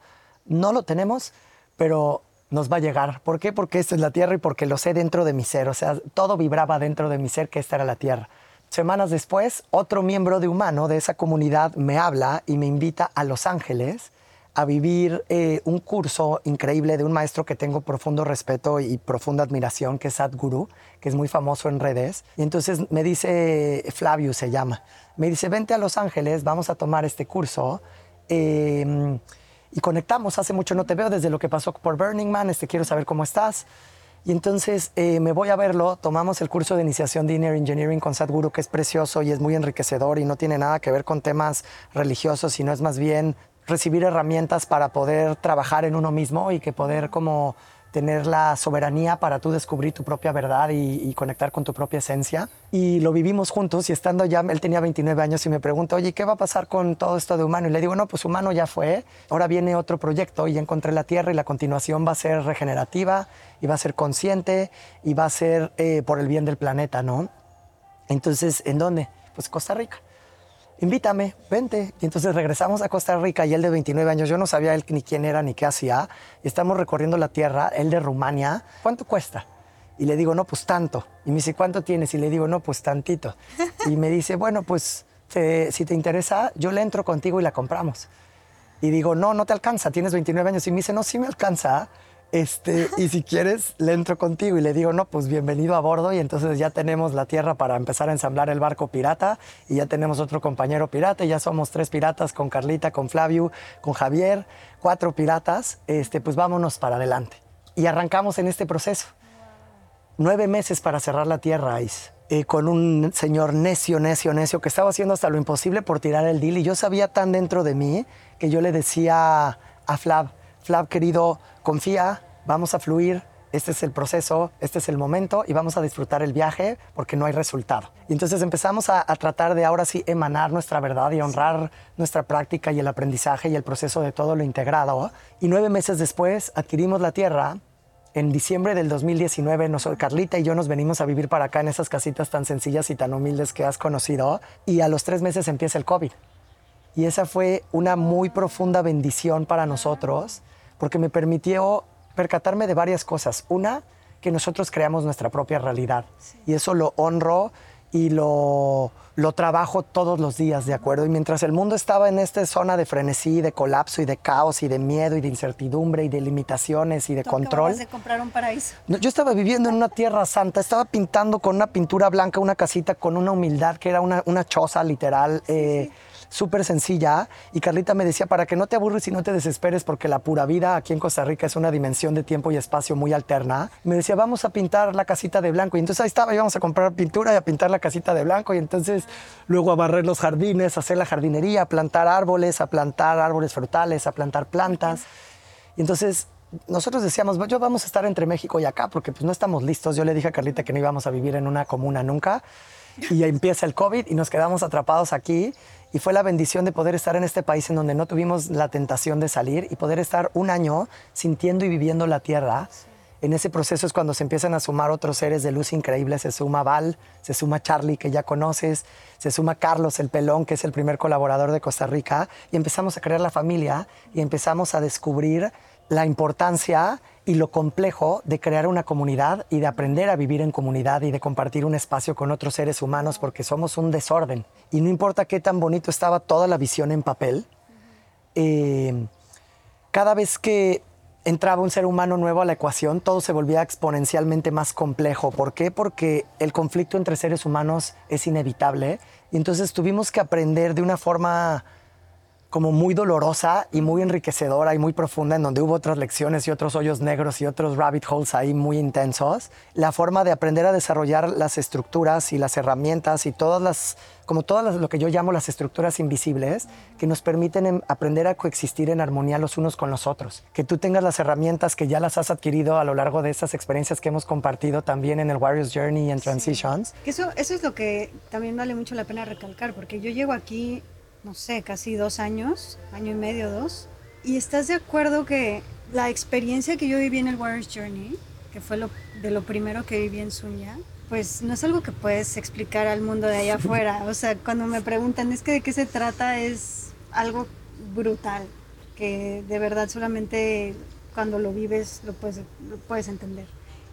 D: no lo tenemos, pero nos va a llegar. ¿Por qué? Porque esta es la tierra y porque lo sé dentro de mi ser. O sea, todo vibraba dentro de mi ser que esta era la tierra. Semanas después, otro miembro de Humano de esa comunidad me habla y me invita a Los Ángeles a vivir eh, un curso increíble de un maestro que tengo profundo respeto y profunda admiración, que es Sadhguru, que es muy famoso en redes. Y entonces me dice, Flavio se llama, me dice, vente a Los Ángeles, vamos a tomar este curso. Em, y conectamos, hace mucho no te veo desde lo que pasó por Burning Man, este, quiero saber cómo estás. Y entonces eh, me voy a verlo, tomamos el curso de iniciación de Inner Engineering con Sadhguru, que es precioso y es muy enriquecedor y no tiene nada que ver con temas religiosos, sino es más bien recibir herramientas para poder trabajar en uno mismo y que poder como tener la soberanía para tú descubrir tu propia verdad y, conectar con tu propia esencia. Y lo vivimos juntos y estando ya, él tenía 29 años y me pregunta, oye, ¿qué va a pasar con todo esto de humano? Y le digo, no, pues humano ya fue, ahora viene otro proyecto y encontré la Tierra y la continuación va a ser regenerativa y va a ser consciente y va a ser eh, por el bien del planeta, ¿no? Entonces, ¿en dónde? Pues Costa Rica invítame, vente. Y entonces regresamos a Costa Rica y él de 29 años, yo no sabía él ni quién era ni qué hacía. Y estamos recorriendo la tierra, él de Rumania. ¿Cuánto cuesta? Y le digo, no, pues tanto. Y me dice, ¿cuánto tienes? Y le digo, no, pues tantito. [LAUGHS] Y me dice, bueno, pues si te interesa, yo le entro contigo y la compramos. Y digo, no, no te alcanza, tienes 29 años. Y me dice, no, sí me alcanza este, y si quieres, le entro contigo y le digo, no, pues bienvenido a bordo. Y entonces ya tenemos la tierra para empezar a ensamblar el barco pirata. Y ya tenemos otro compañero pirata. Y ya somos tres piratas con Carlita, con Flavio, con Javier. Cuatro piratas. Este, pues vámonos para adelante. Y arrancamos en este proceso. Nueve meses para cerrar la tierra, Ice. Eh, con un señor necio, necio, necio, que estaba haciendo hasta lo imposible por tirar el deal. Y yo sabía tan dentro de mí que yo le decía a Flav, Flav, querido, confía, vamos a fluir, este es el proceso, este es el momento y vamos a disfrutar el viaje porque no hay resultado. Y entonces empezamos a, tratar de ahora sí emanar nuestra verdad y honrar nuestra práctica y el aprendizaje y el proceso de todo lo integrado. Y nueve meses después adquirimos la tierra. En diciembre del 2019, Carlita y yo nos venimos a vivir para acá en esas casitas tan sencillas y tan humildes que has conocido. Y a los tres meses empieza el COVID. Y esa fue una muy profunda bendición para nosotros porque me permitió percatarme de varias cosas. Una, que nosotros creamos nuestra propia realidad y eso lo honro y lo, lo trabajo todos los días, ¿de acuerdo? Y mientras el mundo estaba en esta zona de frenesí, de colapso y de caos y de miedo y de incertidumbre y de limitaciones y de control.
C: de comprar un paraíso.
D: yo estaba viviendo en una tierra santa, estaba pintando con una pintura blanca una casita con una humildad que era una, una choza literal. Eh, súper sencilla. Y Carlita me decía, para que no te aburres y no te desesperes, porque la pura vida aquí en Costa Rica es una dimensión de tiempo y espacio muy alterna. Me decía, vamos a pintar la casita de blanco. Y entonces ahí estaba, íbamos a comprar pintura y a pintar la casita de blanco. Y entonces luego a barrer los jardines, a hacer la jardinería, a plantar árboles, a plantar árboles frutales, a plantar plantas. Y entonces nosotros decíamos, yo vamos a estar entre México y acá porque pues no estamos listos. Yo le dije a Carlita que no íbamos a vivir en una comuna nunca. Y empieza el COVID y nos quedamos atrapados aquí y fue la bendición de poder estar en este país en donde no tuvimos la tentación de salir y poder estar un año sintiendo y viviendo la tierra. En ese proceso es cuando se empiezan a sumar otros seres de luz increíbles. Se suma Val, se suma Charlie, que ya conoces, se suma Carlos, el pelón, que es el primer colaborador de Costa Rica. Y empezamos a crear la familia y empezamos a descubrir la importancia y lo complejo de crear una comunidad y de aprender a vivir en comunidad y de compartir un espacio con otros seres humanos porque somos un desorden. Y no importa qué tan bonito estaba toda la visión en papel, eh, cada vez que entraba un ser humano nuevo a la ecuación, todo se volvía exponencialmente más complejo. ¿Por qué? Porque el conflicto entre seres humanos es inevitable y entonces tuvimos que aprender de una forma como muy dolorosa y muy enriquecedora y muy profunda, en donde hubo otras lecciones y otros hoyos negros y otros rabbit holes ahí muy intensos, la forma de aprender a desarrollar las estructuras y las herramientas y todas las, como todas las, lo que yo llamo las estructuras invisibles, que nos permiten em, aprender a coexistir en armonía los unos con los otros. Que tú tengas las herramientas que ya las has adquirido a lo largo de esas experiencias que hemos compartido también en el Warriors Journey y en Transitions.
C: Eso, eso es lo que también vale mucho la pena recalcar, porque yo llego aquí no sé, casi dos años, año y medio, dos. Y estás de acuerdo que la experiencia que yo viví en el Warriors Journey, que fue lo, de lo primero que viví en Suña, pues no es algo que puedes explicar al mundo de allá [LAUGHS] afuera. O sea, cuando me preguntan, es que de qué se trata, es algo brutal, que de verdad solamente cuando lo vives lo puedes, lo puedes entender.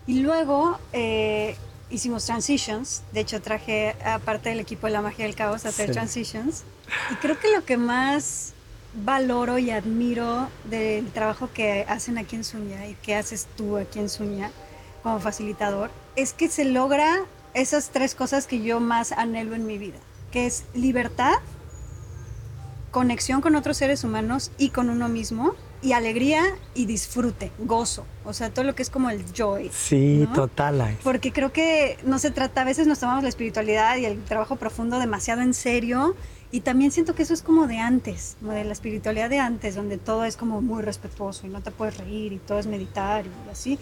C: Y luego, eh, hicimos transitions. De hecho, traje a parte del equipo de la magia del caos a hacer transitions. Y creo que lo que más valoro y admiro del trabajo que hacen aquí en Suña y que haces tú aquí en Suña como facilitador es que se logra esas tres cosas que yo más anhelo en mi vida, que es libertad, conexión con otros seres humanos y con uno mismo y alegría y disfrute, gozo, o sea, todo lo que es como el joy.
D: Sí, total.
C: Porque creo que no se trata, a veces nos tomamos la espiritualidad y el trabajo profundo demasiado en serio y también siento que eso es como de antes, como de la espiritualidad de antes, donde todo es como muy respetuoso y no te puedes reír y todo es meditar y así.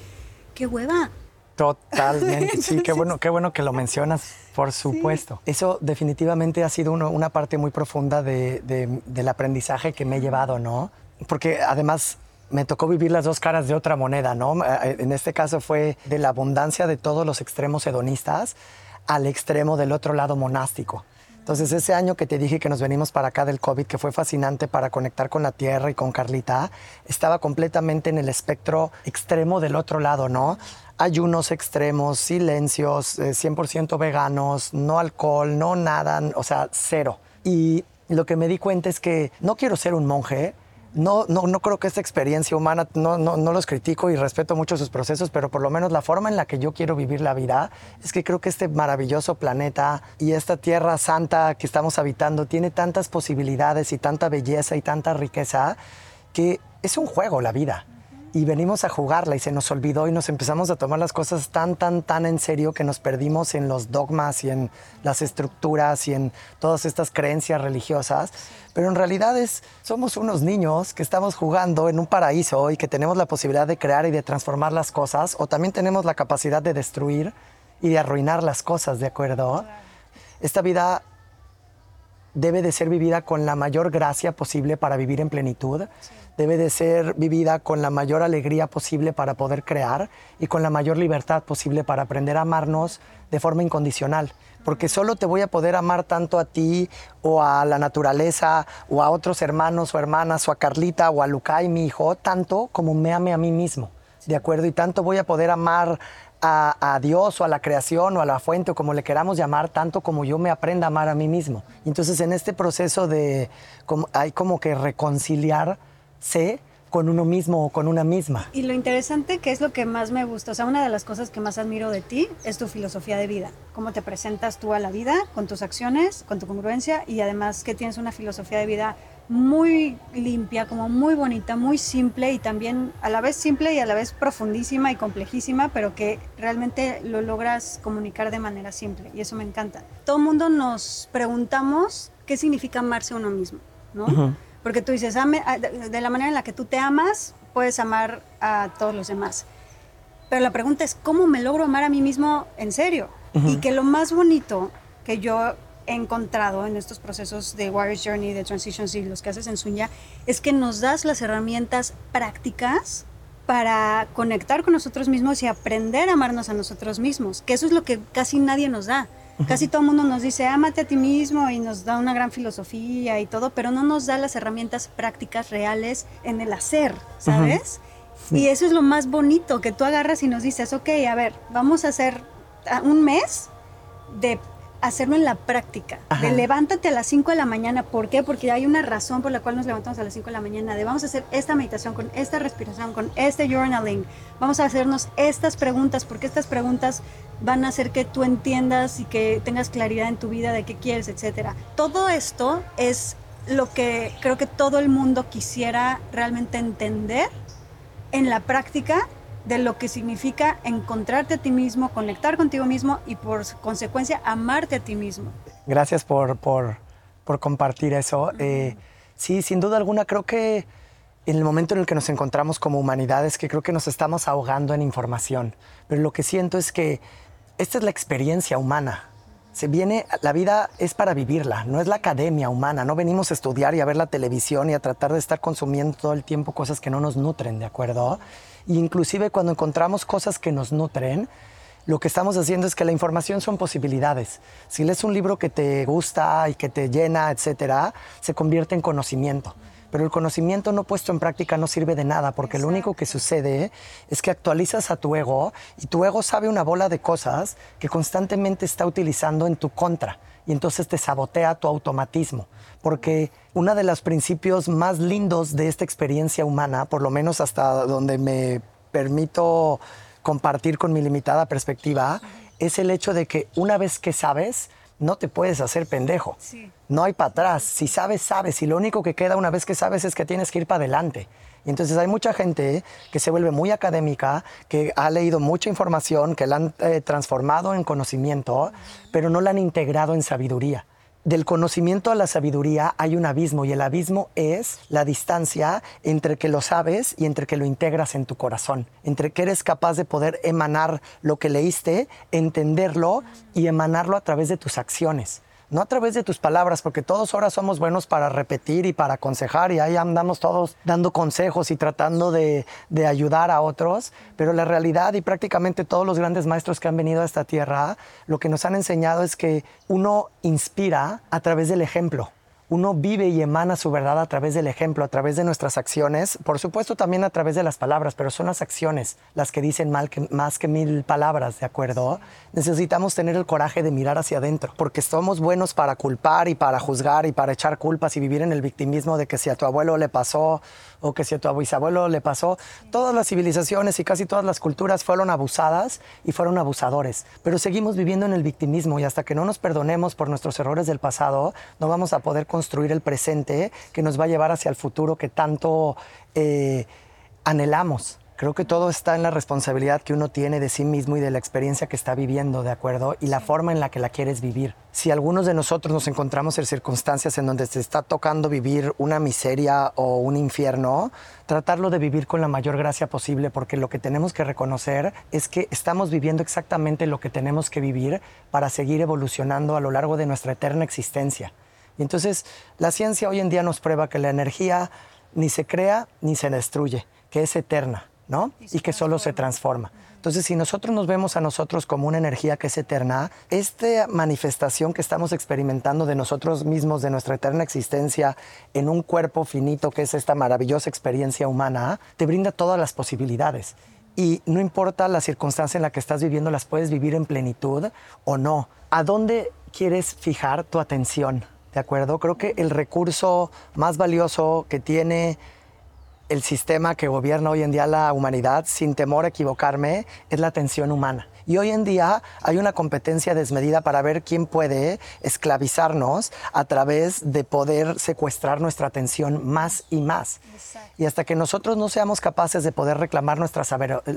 C: ¡Qué hueva!
D: Totalmente, sí, qué bueno, [LAUGHS] qué bueno que lo mencionas, por supuesto. Eso definitivamente ha sido una parte muy profunda del aprendizaje que me he llevado, ¿no? porque además me tocó vivir las dos caras de otra moneda, ¿no? Eh, en este caso fue de la abundancia de todos los extremos hedonistas al extremo del otro lado monástico. Entonces, ese año que te dije que nos venimos para acá del COVID, que fue fascinante para conectar con la tierra y con Carlita, estaba completamente en el espectro extremo del otro lado, ¿no? Ayunos extremos, silencios, 100% eh, veganos, no alcohol, no nada, o sea, cero. Y lo que me di cuenta es que no quiero ser un monje, no, no, no creo que esta experiencia humana, no, no, no, los critico y respeto mucho sus procesos, pero por lo menos la forma en la que yo quiero vivir la vida es que creo que este maravilloso planeta y esta tierra santa que estamos habitando tiene tantas posibilidades y tanta belleza y tanta riqueza que es un juego la vida y venimos a jugarla y se nos olvidó y nos empezamos a tomar las cosas tan, tan, tan en serio que nos perdimos en los dogmas y en las estructuras y en todas estas creencias religiosas. Pero en realidad es, somos unos niños que estamos jugando en un paraíso y que tenemos la posibilidad de crear y de transformar las cosas o también tenemos la capacidad de destruir y de arruinar las cosas, ¿de acuerdo? Esta vida debe de ser vivida con la mayor gracia posible para vivir en plenitud debe de ser vivida con la mayor alegría posible para poder crear y con la mayor libertad posible para aprender a amarnos de forma incondicional. Porque solo te voy a poder amar tanto a ti o a la naturaleza o a otros hermanos o hermanas o a Carlita o a Lucay, mi hijo, tanto como me ame a mí mismo. ¿De acuerdo? Y tanto voy a poder amar a, Dios o a la creación o a la fuente o como le queramos llamar, tanto como yo me aprenda a amar a mí mismo. Entonces en este proceso de, hay como que reconciliar sé con uno mismo o con una misma.
C: Y lo interesante que es lo que más me gusta, o sea, una de las cosas que más admiro de ti es tu filosofía de vida, cómo te presentas tú a la vida con tus acciones, con tu congruencia y además que tienes una filosofía de vida muy limpia, como muy bonita, muy simple y también a la vez simple y a la vez profundísima y complejísima, pero que realmente lo logras comunicar de manera simple y eso me encanta. Todo el mundo nos preguntamos qué significa amarse a uno mismo, ¿no? Porque tú dices, de la manera en la que tú te amas, puedes amar a todos los demás. Pero la pregunta es, ¿cómo me logro amar a mí mismo en serio? Y que lo más bonito que yo he encontrado en estos procesos de Warriors Journey, de Transitions y los que haces en Suña, es que nos das las herramientas prácticas para conectar con nosotros mismos y aprender a amarnos a nosotros mismos, que eso es lo que casi nadie nos da. Casi todo el mundo nos dice, ámate a ti mismo y nos da una gran filosofía y todo, pero no nos da las herramientas prácticas reales en el hacer, ¿sabes? Y eso es lo más bonito, que tú agarras y nos dices, ok, a ver, vamos a hacer un mes de hacerlo en la práctica. De levántate a las 5 de la mañana. ¿Por qué? Porque hay una razón por la cual nos levantamos a las 5 de la mañana. De vamos a hacer esta meditación con esta respiración, con este journaling. Vamos a hacernos estas preguntas, porque estas preguntas van a hacer que tú entiendas y que tengas claridad en tu vida de qué quieres, etcétera. Todo esto es lo que creo que todo el mundo quisiera realmente entender en la práctica de lo que significa encontrarte a ti mismo, conectar contigo mismo y por consecuencia amarte a ti mismo.
D: Gracias por, por, por compartir eso. Eh, sí, sin duda alguna creo que en el momento en el que nos encontramos como humanidades, que creo que nos estamos ahogando en información, pero lo que siento es que esta es la experiencia humana. Se viene, la vida es para vivirla, no es la academia humana, no venimos a estudiar y a ver la televisión y a tratar de estar consumiendo todo el tiempo cosas que no nos nutren, ¿de acuerdo? inclusive cuando encontramos cosas que nos nutren, lo que estamos haciendo es que la información son posibilidades. Si lees un libro que te gusta y que te llena, etcétera, se convierte en conocimiento. Pero el conocimiento no puesto en práctica no sirve de nada, porque lo único que sucede es que actualizas a tu ego y tu ego sabe una bola de cosas que constantemente está utilizando en tu contra y entonces te sabotea tu automatismo. Porque uno de los principios más lindos de esta experiencia humana, por lo menos hasta donde me permito compartir con mi limitada perspectiva, es el hecho de que una vez que sabes, no te puedes hacer pendejo. No hay para atrás. Si sabes, sabes. Y lo único que queda una vez que sabes es que tienes que ir para adelante. Y entonces hay mucha gente que se vuelve muy académica, que ha leído mucha información, que la han eh, transformado en conocimiento, pero no la han integrado en sabiduría del conocimiento a la sabiduría hay un abismo y el abismo es la distancia entre que lo sabes y entre que lo integras en tu corazón, entre que eres capaz de poder emanar lo que leíste, entenderlo y emanarlo a través de tus acciones no a través de tus palabras, porque todos ahora somos buenos para repetir y para aconsejar y ahí andamos todos dando consejos y tratando de, ayudar a otros, pero la realidad y prácticamente todos los grandes maestros que han venido a esta tierra, lo que nos han enseñado es que uno inspira a través del ejemplo uno vive y emana su verdad a través del ejemplo, a través de nuestras acciones, por supuesto también a través de las palabras, pero son las acciones las que dicen más que mil palabras, ¿de acuerdo? Necesitamos tener el coraje de mirar hacia adentro, porque somos buenos para culpar y para juzgar y para echar culpas y vivir en el victimismo de que si a tu abuelo le pasó o que si a tu bisabuelo le pasó, todas las civilizaciones y casi todas las culturas fueron abusadas y fueron abusadores, pero seguimos viviendo en el victimismo y hasta que no nos perdonemos por nuestros errores del pasado, no vamos a poder construir el presente que nos va a llevar hacia el futuro que tanto eh, anhelamos. Creo que todo está en la responsabilidad que uno tiene de sí mismo y de la experiencia que está viviendo, ¿de acuerdo? Y la forma en la que la quieres vivir. Si algunos de nosotros nos encontramos en circunstancias en donde se está tocando vivir una miseria o un infierno, tratarlo de vivir con la mayor gracia posible, porque lo que tenemos que reconocer es que estamos viviendo exactamente lo que tenemos que vivir para seguir evolucionando a lo largo de nuestra eterna existencia. Y entonces la ciencia hoy en día nos prueba que la energía ni se crea ni se destruye, que es eterna. ¿no? Y, que solo se transforma. Entonces, si nosotros nos vemos a nosotros como una energía que es eterna, esta manifestación que estamos experimentando de nosotros mismos, de nuestra eterna existencia en un cuerpo finito que es esta maravillosa experiencia humana, te brinda todas las posibilidades. Y no importa la circunstancia en la que estás viviendo, las puedes vivir en plenitud o no. ¿A dónde quieres fijar tu atención? ¿De acuerdo? Creo que el recurso más valioso que tiene el sistema que gobierna hoy en día la humanidad, sin temor a equivocarme, es la atención humana. Y hoy en día hay una competencia desmedida para ver quién puede esclavizarnos a través de poder secuestrar nuestra atención más y más. Y hasta que nosotros no seamos capaces de poder reclamar nuestra,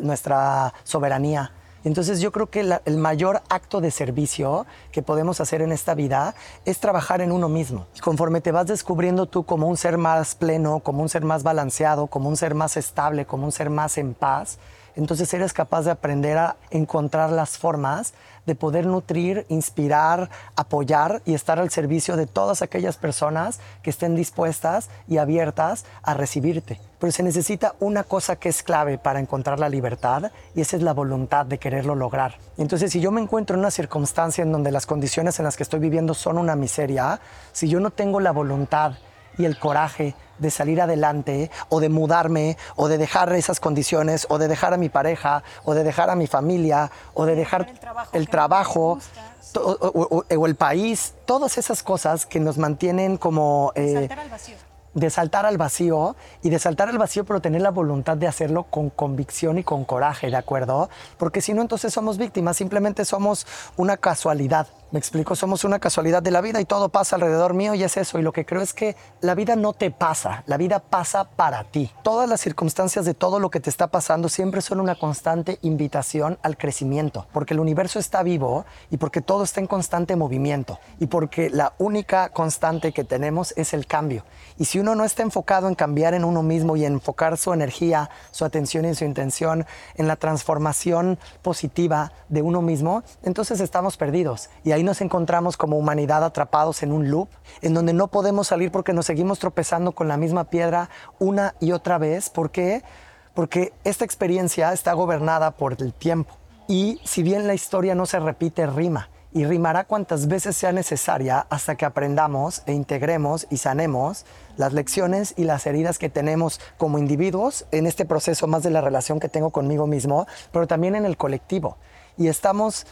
D: nuestra soberanía, entonces yo creo que el mayor acto de servicio que podemos hacer en esta vida es trabajar en uno mismo. conforme te vas descubriendo tú como un ser más pleno, como un ser más balanceado, como un ser más estable, como un ser más en paz, entonces eres capaz de aprender a encontrar las formas de poder nutrir, inspirar, apoyar y estar al servicio de todas aquellas personas que estén dispuestas y abiertas a recibirte. Pero se necesita una cosa que es clave para encontrar la libertad y esa es la voluntad de quererlo lograr. Entonces, si yo me encuentro en una circunstancia en donde las condiciones en las que estoy viviendo son una miseria, si yo no tengo la voluntad y el coraje de salir adelante o de mudarme o de dejar esas condiciones o de dejar a mi pareja o de dejar a mi familia o de dejar el trabajo, o, el país, todas esas cosas que nos mantienen como...
C: Eh, al vacío
D: de saltar al vacío y de saltar al vacío pero tener la voluntad de hacerlo con convicción y con coraje, ¿de acuerdo? Porque si no, entonces somos víctimas, simplemente somos una casualidad. Me explico, somos una casualidad de la vida y todo pasa alrededor mío y es eso. Y lo que creo es que la vida no te pasa, la vida pasa para ti. Todas las circunstancias de todo lo que te está pasando siempre son una constante invitación al crecimiento, porque el universo está vivo y porque todo está en constante movimiento y porque la única constante que tenemos es el cambio. Y si uno no está enfocado en cambiar en uno mismo y enfocar su energía, su atención y su intención en la transformación positiva de uno mismo, entonces estamos perdidos. Y ahí nos encontramos como humanidad atrapados en un loop, en donde no podemos salir porque nos seguimos tropezando con la misma piedra una y otra vez. ¿Por qué? Porque esta experiencia está gobernada por el tiempo. Y si bien la historia no se repite, rima y rimará cuantas veces sea necesaria hasta que aprendamos e integremos y sanemos las lecciones y las heridas que tenemos como individuos en este proceso más de la relación que tengo conmigo mismo, pero también en el colectivo. Y estamos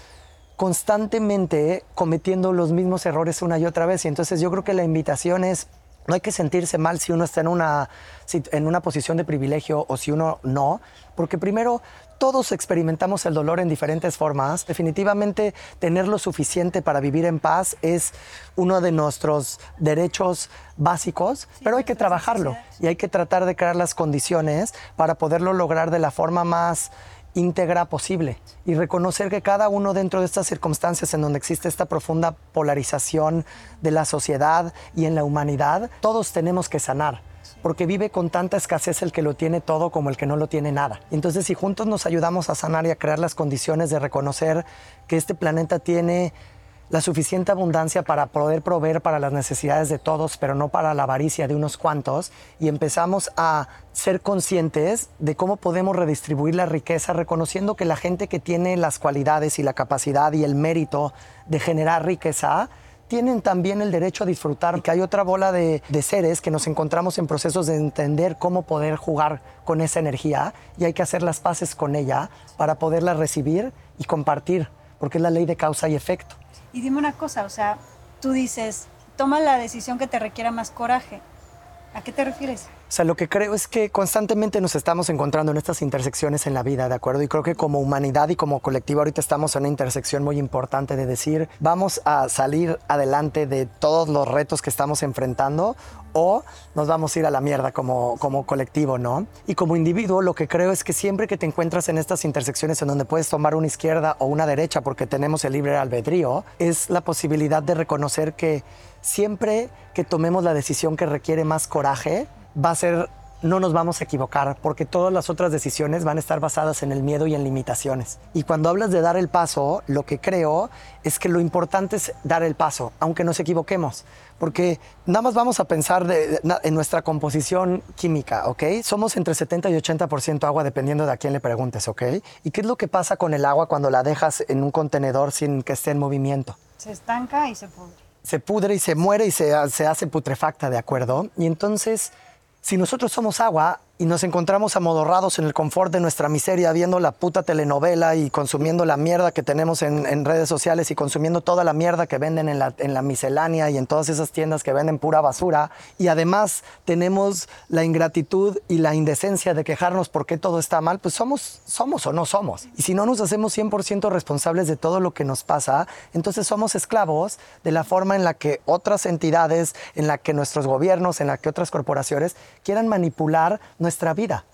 D: constantemente cometiendo los mismos errores una y otra vez. Y entonces yo creo que la invitación es, no hay que sentirse mal si uno está en una, en una posición de privilegio o si uno no, porque primero todos experimentamos el dolor en diferentes formas. Definitivamente tener lo suficiente para vivir en paz es uno de nuestros derechos básicos, pero hay que trabajarlo y hay que tratar de crear las condiciones para poderlo lograr de la forma más íntegra posible y reconocer que cada uno dentro de estas circunstancias en donde existe esta profunda polarización de la sociedad y en la humanidad, todos tenemos que sanar porque vive con tanta escasez el que lo tiene todo como el que no lo tiene nada. Entonces, si juntos nos ayudamos a sanar y a crear las condiciones de reconocer que este planeta tiene la suficiente abundancia para poder proveer para las necesidades de todos, pero no para la avaricia de unos cuantos, y empezamos a ser conscientes de cómo podemos redistribuir la riqueza, reconociendo que la gente que tiene las cualidades y la capacidad y el mérito de generar riqueza, tienen también el derecho a disfrutar, que hay otra bola de, de, seres que nos encontramos en procesos de entender cómo poder jugar con esa energía y hay que hacer las paces con ella para poderla recibir y compartir, porque es la ley de causa y efecto.
C: Y dime una cosa, o sea, tú dices, toma la decisión que te requiera más coraje. ¿A qué te refieres?
D: O sea, lo que creo es que constantemente nos estamos encontrando en estas intersecciones en la vida, ¿de acuerdo? Y creo que como humanidad y como colectivo ahorita estamos en una intersección muy importante de decir, vamos a salir adelante de todos los retos que estamos enfrentando o nos vamos a ir a la mierda como, como colectivo, ¿no? Y como individuo, lo que creo es que siempre que te encuentras en estas intersecciones en donde puedes tomar una izquierda o una derecha porque tenemos el libre albedrío, es la posibilidad de reconocer que siempre que tomemos la decisión que requiere más coraje, va a ser no nos vamos a equivocar porque todas las otras decisiones van a estar basadas en el miedo y en limitaciones. Y cuando hablas de dar el paso, lo que creo es que lo importante es dar el paso, aunque nos equivoquemos, porque nada más vamos a pensar en nuestra composición química, ¿ok? Somos entre 70 y 80% agua dependiendo de a quién le preguntes, ¿ok? ¿Y qué es lo que pasa con el agua cuando la dejas en un contenedor sin que esté en movimiento?
C: Se estanca y se pudre.
D: Se pudre y se muere y se, se hace putrefacta, ¿de acuerdo? Y entonces si nosotros somos agua, y nos encontramos amodorrados en el confort de nuestra miseria, viendo la puta telenovela y consumiendo la mierda que tenemos en, redes sociales y consumiendo toda la mierda que venden en la, en la, miscelánea y en todas esas tiendas que venden pura basura. Y además tenemos la ingratitud y la indecencia de quejarnos porque todo está mal, pues somos, somos o no somos. Y si no nos hacemos 100% responsables de todo lo que nos pasa, entonces somos esclavos de la forma en la que otras entidades, en la que nuestros gobiernos, en la que otras corporaciones quieran manipular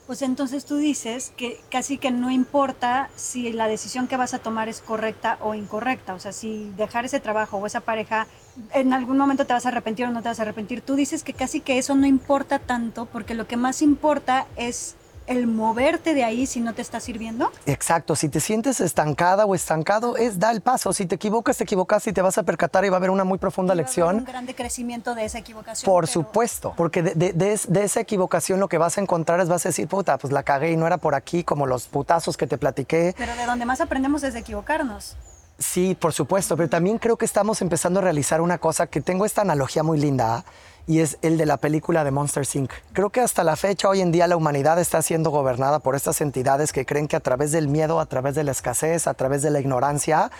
C: Pues entonces tú dices que casi que no importa si la decisión que vas a tomar es correcta o incorrecta. O sea, si dejar ese trabajo o esa pareja, en algún momento te vas a arrepentir o no te vas a arrepentir. Tú dices que casi que eso no importa tanto porque lo que más importa es el moverte de ahí si no te está sirviendo?
D: Exacto, si te sientes estancada o estancado, es da el paso. Si te equivocas, te equivocas y te vas a percatar y va a haber una muy profunda lección.
C: un gran crecimiento de esa equivocación.
D: Por supuesto, porque de, esa equivocación lo que vas a encontrar es vas a decir, puta, pues la cagué y no era por aquí como los putazos que te platiqué.
C: Pero de donde más aprendemos es de equivocarnos.
D: Sí, por supuesto, pero también creo que estamos empezando a realizar una cosa que tengo esta analogía muy linda y es el de la película de Monster Inc. Creo que hasta la fecha, hoy en día, la humanidad está siendo gobernada por estas entidades que creen que a través del miedo, a través de la escasez, a través de la ignorancia,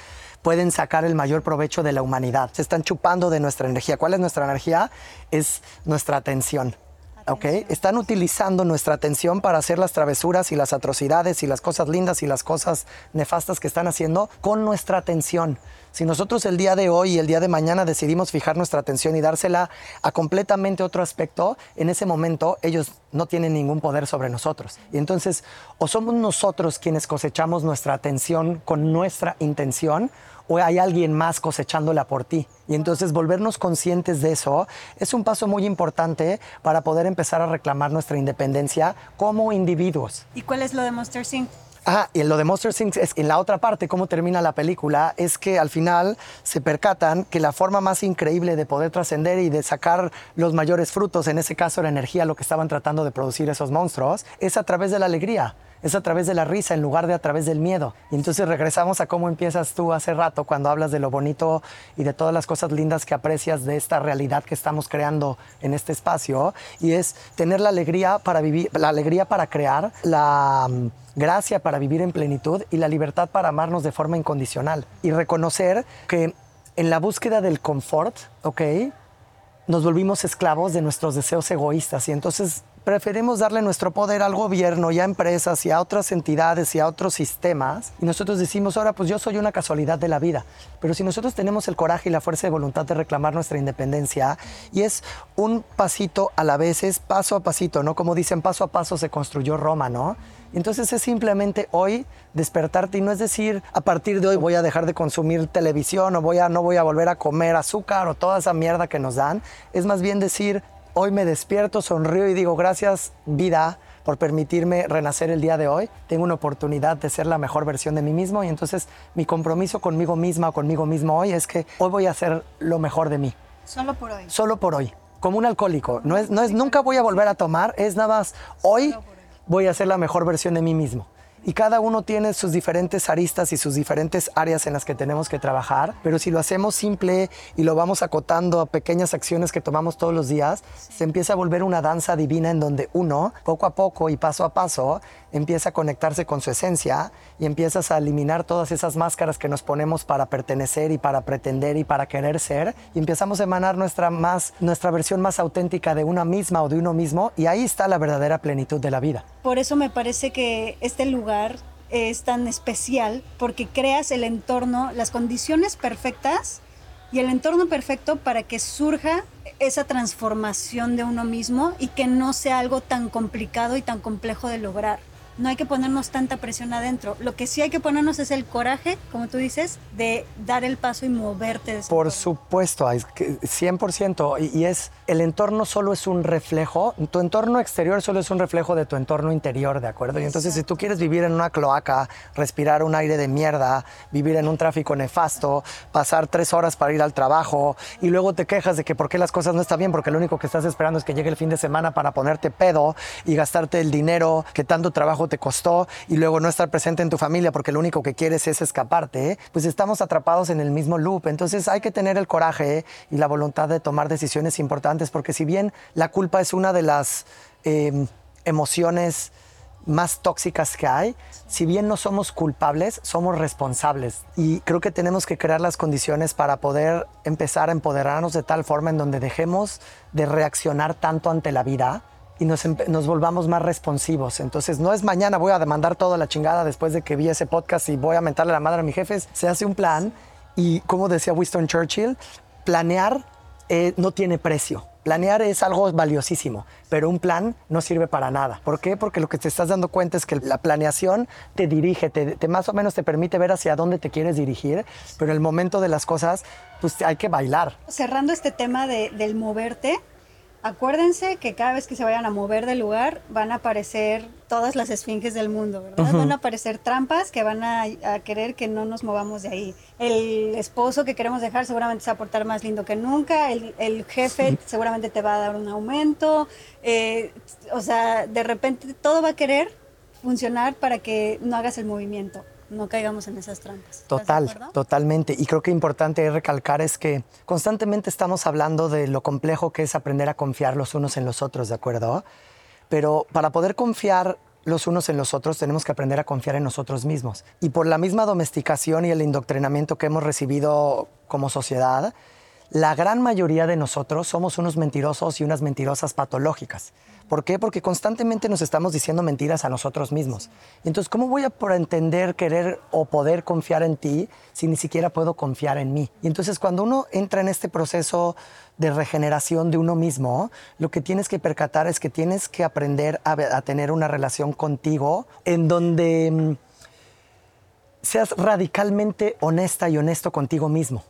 D: pueden sacar el mayor provecho de la humanidad. Se están chupando de nuestra energía. ¿Cuál es nuestra energía? Es nuestra atención. Okay. Están utilizando nuestra atención para hacer las travesuras y las atrocidades y las cosas lindas y las cosas nefastas que están haciendo con nuestra atención. Si nosotros el día de hoy y el día de mañana decidimos fijar nuestra atención y dársela a completamente otro aspecto, en ese momento ellos no tienen ningún poder sobre nosotros. Y entonces, o somos nosotros quienes cosechamos nuestra atención con nuestra intención, o hay alguien más cosechándola por ti. Y entonces volvernos conscientes de eso es un paso muy importante para poder empezar a reclamar nuestra independencia como individuos.
C: ¿Y cuál es lo de Monster Inc.?
D: Ah, y lo de Monster Inc. es en la otra parte, cómo termina la película, es que al final se percatan que la forma más increíble de poder trascender y de sacar los mayores frutos, en ese caso la energía, lo que estaban tratando de producir esos monstruos, es a través de la alegría es a través de la risa en lugar de a través del miedo. Y entonces regresamos a cómo empiezas tú hace rato cuando hablas de lo bonito y de todas las cosas lindas que aprecias de esta realidad que estamos creando en este espacio y es tener la alegría para vivir, la alegría para crear, la gracia para vivir en plenitud y la libertad para amarnos de forma incondicional y reconocer que en la búsqueda del confort, ¿ok? Nos volvimos esclavos de nuestros deseos egoístas y entonces preferimos darle nuestro poder al gobierno y a empresas y a otras entidades y a otros sistemas y nosotros decimos, ahora pues yo soy una casualidad de la vida. Pero si nosotros tenemos el coraje y la fuerza de voluntad de reclamar nuestra independencia y es un pasito a la vez, es paso a pasito, ¿no? Como dicen, paso a paso se construyó Roma, ¿no? Entonces es simplemente hoy despertarte y no es decir a partir de hoy voy a dejar de consumir televisión o voy a, no voy a volver a comer azúcar o toda esa mierda que nos dan. Es más bien decir Hoy me despierto, sonrío y digo gracias vida por permitirme renacer el día de hoy. Tengo una oportunidad de ser la mejor versión de mí mismo y entonces mi compromiso conmigo misma o conmigo mismo hoy es que hoy voy a hacer lo mejor de mí.
C: Solo por hoy.
D: Solo por hoy. Como un alcohólico. No es, no es nunca voy a volver a tomar, es nada más hoy voy a ser la mejor versión de mí mismo y cada uno tiene sus diferentes aristas y sus diferentes áreas en las que tenemos que trabajar, pero si lo hacemos simple y lo vamos acotando a pequeñas acciones que tomamos todos los días, se empieza a volver una danza divina en donde uno, poco a poco y paso a paso, empieza a conectarse con su esencia y empiezas a eliminar todas esas máscaras que nos ponemos para pertenecer y para pretender y para querer ser y empezamos a emanar nuestra, más, nuestra versión más auténtica de una misma o de uno mismo y ahí está la verdadera plenitud de la vida.
C: Por eso me parece que este lugar es tan especial porque creas el entorno, las condiciones perfectas y el entorno perfecto para que surja esa transformación de uno mismo y que no sea algo tan complicado y tan complejo de lograr no hay que ponernos tanta presión adentro. Lo que sí hay que ponernos es el coraje, como tú dices, de dar el paso y moverte.
D: Por supuesto, 100%. Y, es, el entorno solo es un reflejo, tu entorno exterior solo es un reflejo de tu entorno interior, ¿de acuerdo? Y entonces si tú quieres vivir en una cloaca, respirar un aire de mierda, vivir en un tráfico nefasto, pasar tres horas para ir al trabajo y luego te quejas de que por qué las cosas no están bien, porque lo único que estás esperando es que llegue el fin de semana para ponerte pedo y gastarte el dinero que tanto trabajo te costó y luego no estar presente en tu familia porque lo único que quieres es escaparte, pues estamos atrapados en el mismo loop. Entonces hay que tener el coraje y la voluntad de tomar decisiones importantes porque si bien la culpa es una de las em, emociones más tóxicas que hay, si bien no somos culpables, somos responsables. Y creo que tenemos que crear las condiciones para poder empezar a empoderarnos de tal forma en donde dejemos de reaccionar tanto ante la vida y nos, nos, volvamos más responsivos. Entonces, no es mañana voy a demandar toda la chingada después de que vi ese podcast y voy a mentarle la madre a mis jefes. Se hace un plan y, como decía Winston Churchill, planear eh, no tiene precio. Planear es algo valiosísimo, pero un plan no sirve para nada. ¿Por qué? Porque lo que te estás dando cuenta es que la planeación te dirige, te, más o menos te permite ver hacia dónde te quieres dirigir, pero en el momento de las cosas, pues hay que bailar.
C: Cerrando este tema de, del moverte, Acuérdense que cada vez que se vayan a mover del lugar van a aparecer todas las esfinges del mundo, ¿verdad? Van a aparecer trampas que van a, querer que no nos movamos de ahí. El esposo que queremos dejar seguramente se va a portar más lindo que nunca, el, jefe seguramente te va a dar un aumento, eh, o sea, de repente todo va a querer funcionar para que no hagas el movimiento. No caigamos en esas trampas. ¿Estás de
D: Total, totalmente. Y creo que importante recalcar es que constantemente estamos hablando de lo complejo que es aprender a confiar los unos en los otros, ¿de acuerdo? Pero para poder confiar los unos en los otros tenemos que aprender a confiar en nosotros mismos. Y por la misma domesticación y el indoctrinamiento que hemos recibido como sociedad, la gran mayoría de nosotros somos unos mentirosos y unas mentirosas patológicas. ¿Por qué? Porque constantemente nos estamos diciendo mentiras a nosotros mismos. Entonces, ¿cómo voy a entender, querer o poder confiar en ti si ni siquiera puedo confiar en mí? Y entonces, cuando uno entra en este proceso de regeneración de uno mismo, lo que tienes que percatar es que tienes que aprender a, a tener una relación contigo en donde mm, seas radicalmente honesta y honesto contigo mismo.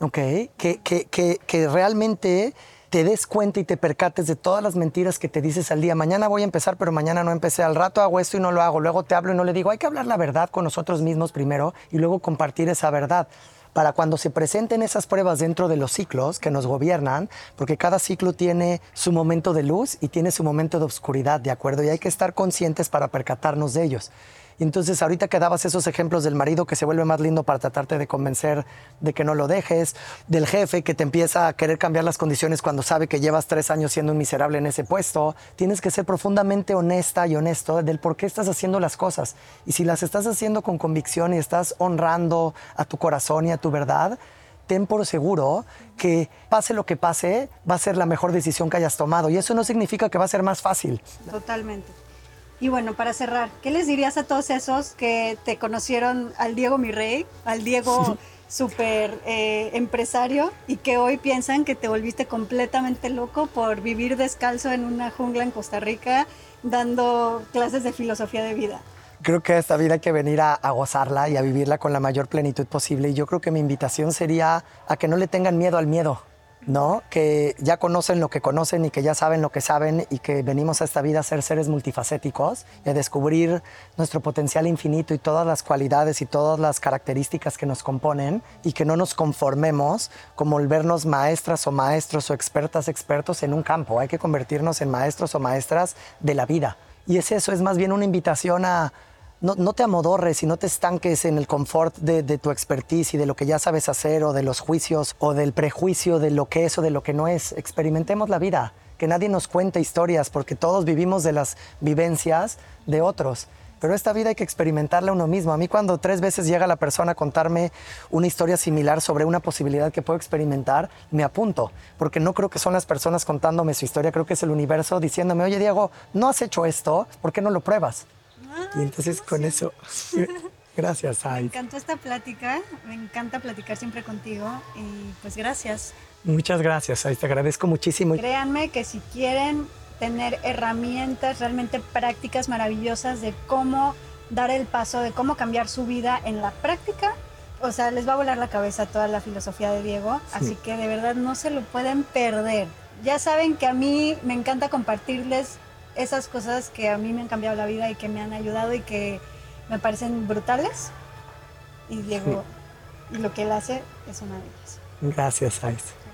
D: ¿Ok? Que, que, que, realmente te des cuenta y te percates de todas las mentiras que te dices al día. Mañana voy a empezar, pero mañana no empecé. Al rato hago esto y no lo hago. Luego te hablo y no le digo. Hay que hablar la verdad con nosotros mismos primero y luego compartir esa verdad para cuando se presenten esas pruebas dentro de los ciclos que nos gobiernan, porque cada ciclo tiene su momento de luz y tiene su momento de oscuridad, ¿de acuerdo? Y hay que estar conscientes para percatarnos de ellos. Y entonces ahorita que dabas esos ejemplos del marido que se vuelve más lindo para tratarte de convencer de que no lo dejes, del jefe que te empieza a querer cambiar las condiciones cuando sabe que llevas tres años siendo un miserable en ese puesto, tienes que ser profundamente honesta y honesto del por qué estás haciendo las cosas. Y si las estás haciendo con convicción y estás honrando a tu corazón y a tu verdad, ten por seguro que pase lo que pase, va a ser la mejor decisión que hayas tomado. Y eso no significa que va a ser más fácil.
C: Totalmente. Y bueno, para cerrar, ¿qué les dirías a todos esos que te conocieron al Diego mi rey, al Diego súper eh, empresario y que hoy piensan que te volviste completamente loco por vivir descalzo en una jungla en Costa Rica dando clases de filosofía de vida?
D: Creo que esta vida hay que venir a, a, gozarla y a vivirla con la mayor plenitud posible. Y yo creo que mi invitación sería a que no le tengan miedo al miedo, ¿no? Que ya conocen lo que conocen y que ya saben lo que saben y que venimos a esta vida a ser seres multifacéticos y a descubrir nuestro potencial infinito y todas las cualidades y todas las características que nos componen y que no nos conformemos como el vernos maestras o maestros o expertas, expertos en un campo. Hay que convertirnos en maestros o maestras de la vida. Y es eso, es más bien una invitación a no, te amodorres y no te estanques en el confort de, de, tu expertise y de lo que ya sabes hacer o de los juicios o del prejuicio de lo que es o de lo que no es. Experimentemos la vida, que nadie nos cuente historias porque todos vivimos de las vivencias de otros. Pero esta vida hay que experimentarla uno mismo. A mí cuando tres veces llega la persona a contarme una historia similar sobre una posibilidad que puedo experimentar, me apunto, porque no creo que son las personas contándome su historia, creo que es el universo diciéndome, oye Diego, no has hecho esto, ¿por qué no lo pruebas? Y entonces con eso, [LAUGHS] [LAUGHS] gracias. Ay.
C: Me encantó esta plática, me encanta platicar siempre contigo y pues gracias.
D: Muchas gracias, Ay, te agradezco muchísimo.
C: Créanme que si quieren tener herramientas realmente prácticas maravillosas de cómo dar el paso, de cómo cambiar su vida en la práctica, o sea, les va a volar la cabeza toda la filosofía de Diego, sí. así que de verdad no se lo pueden perder. Ya saben que a mí me encanta compartirles esas cosas que a mí me han cambiado la vida y que me han ayudado y que me parecen brutales. Y Diego, sí. y lo que él hace es una de ellas.
D: Gracias, Ais.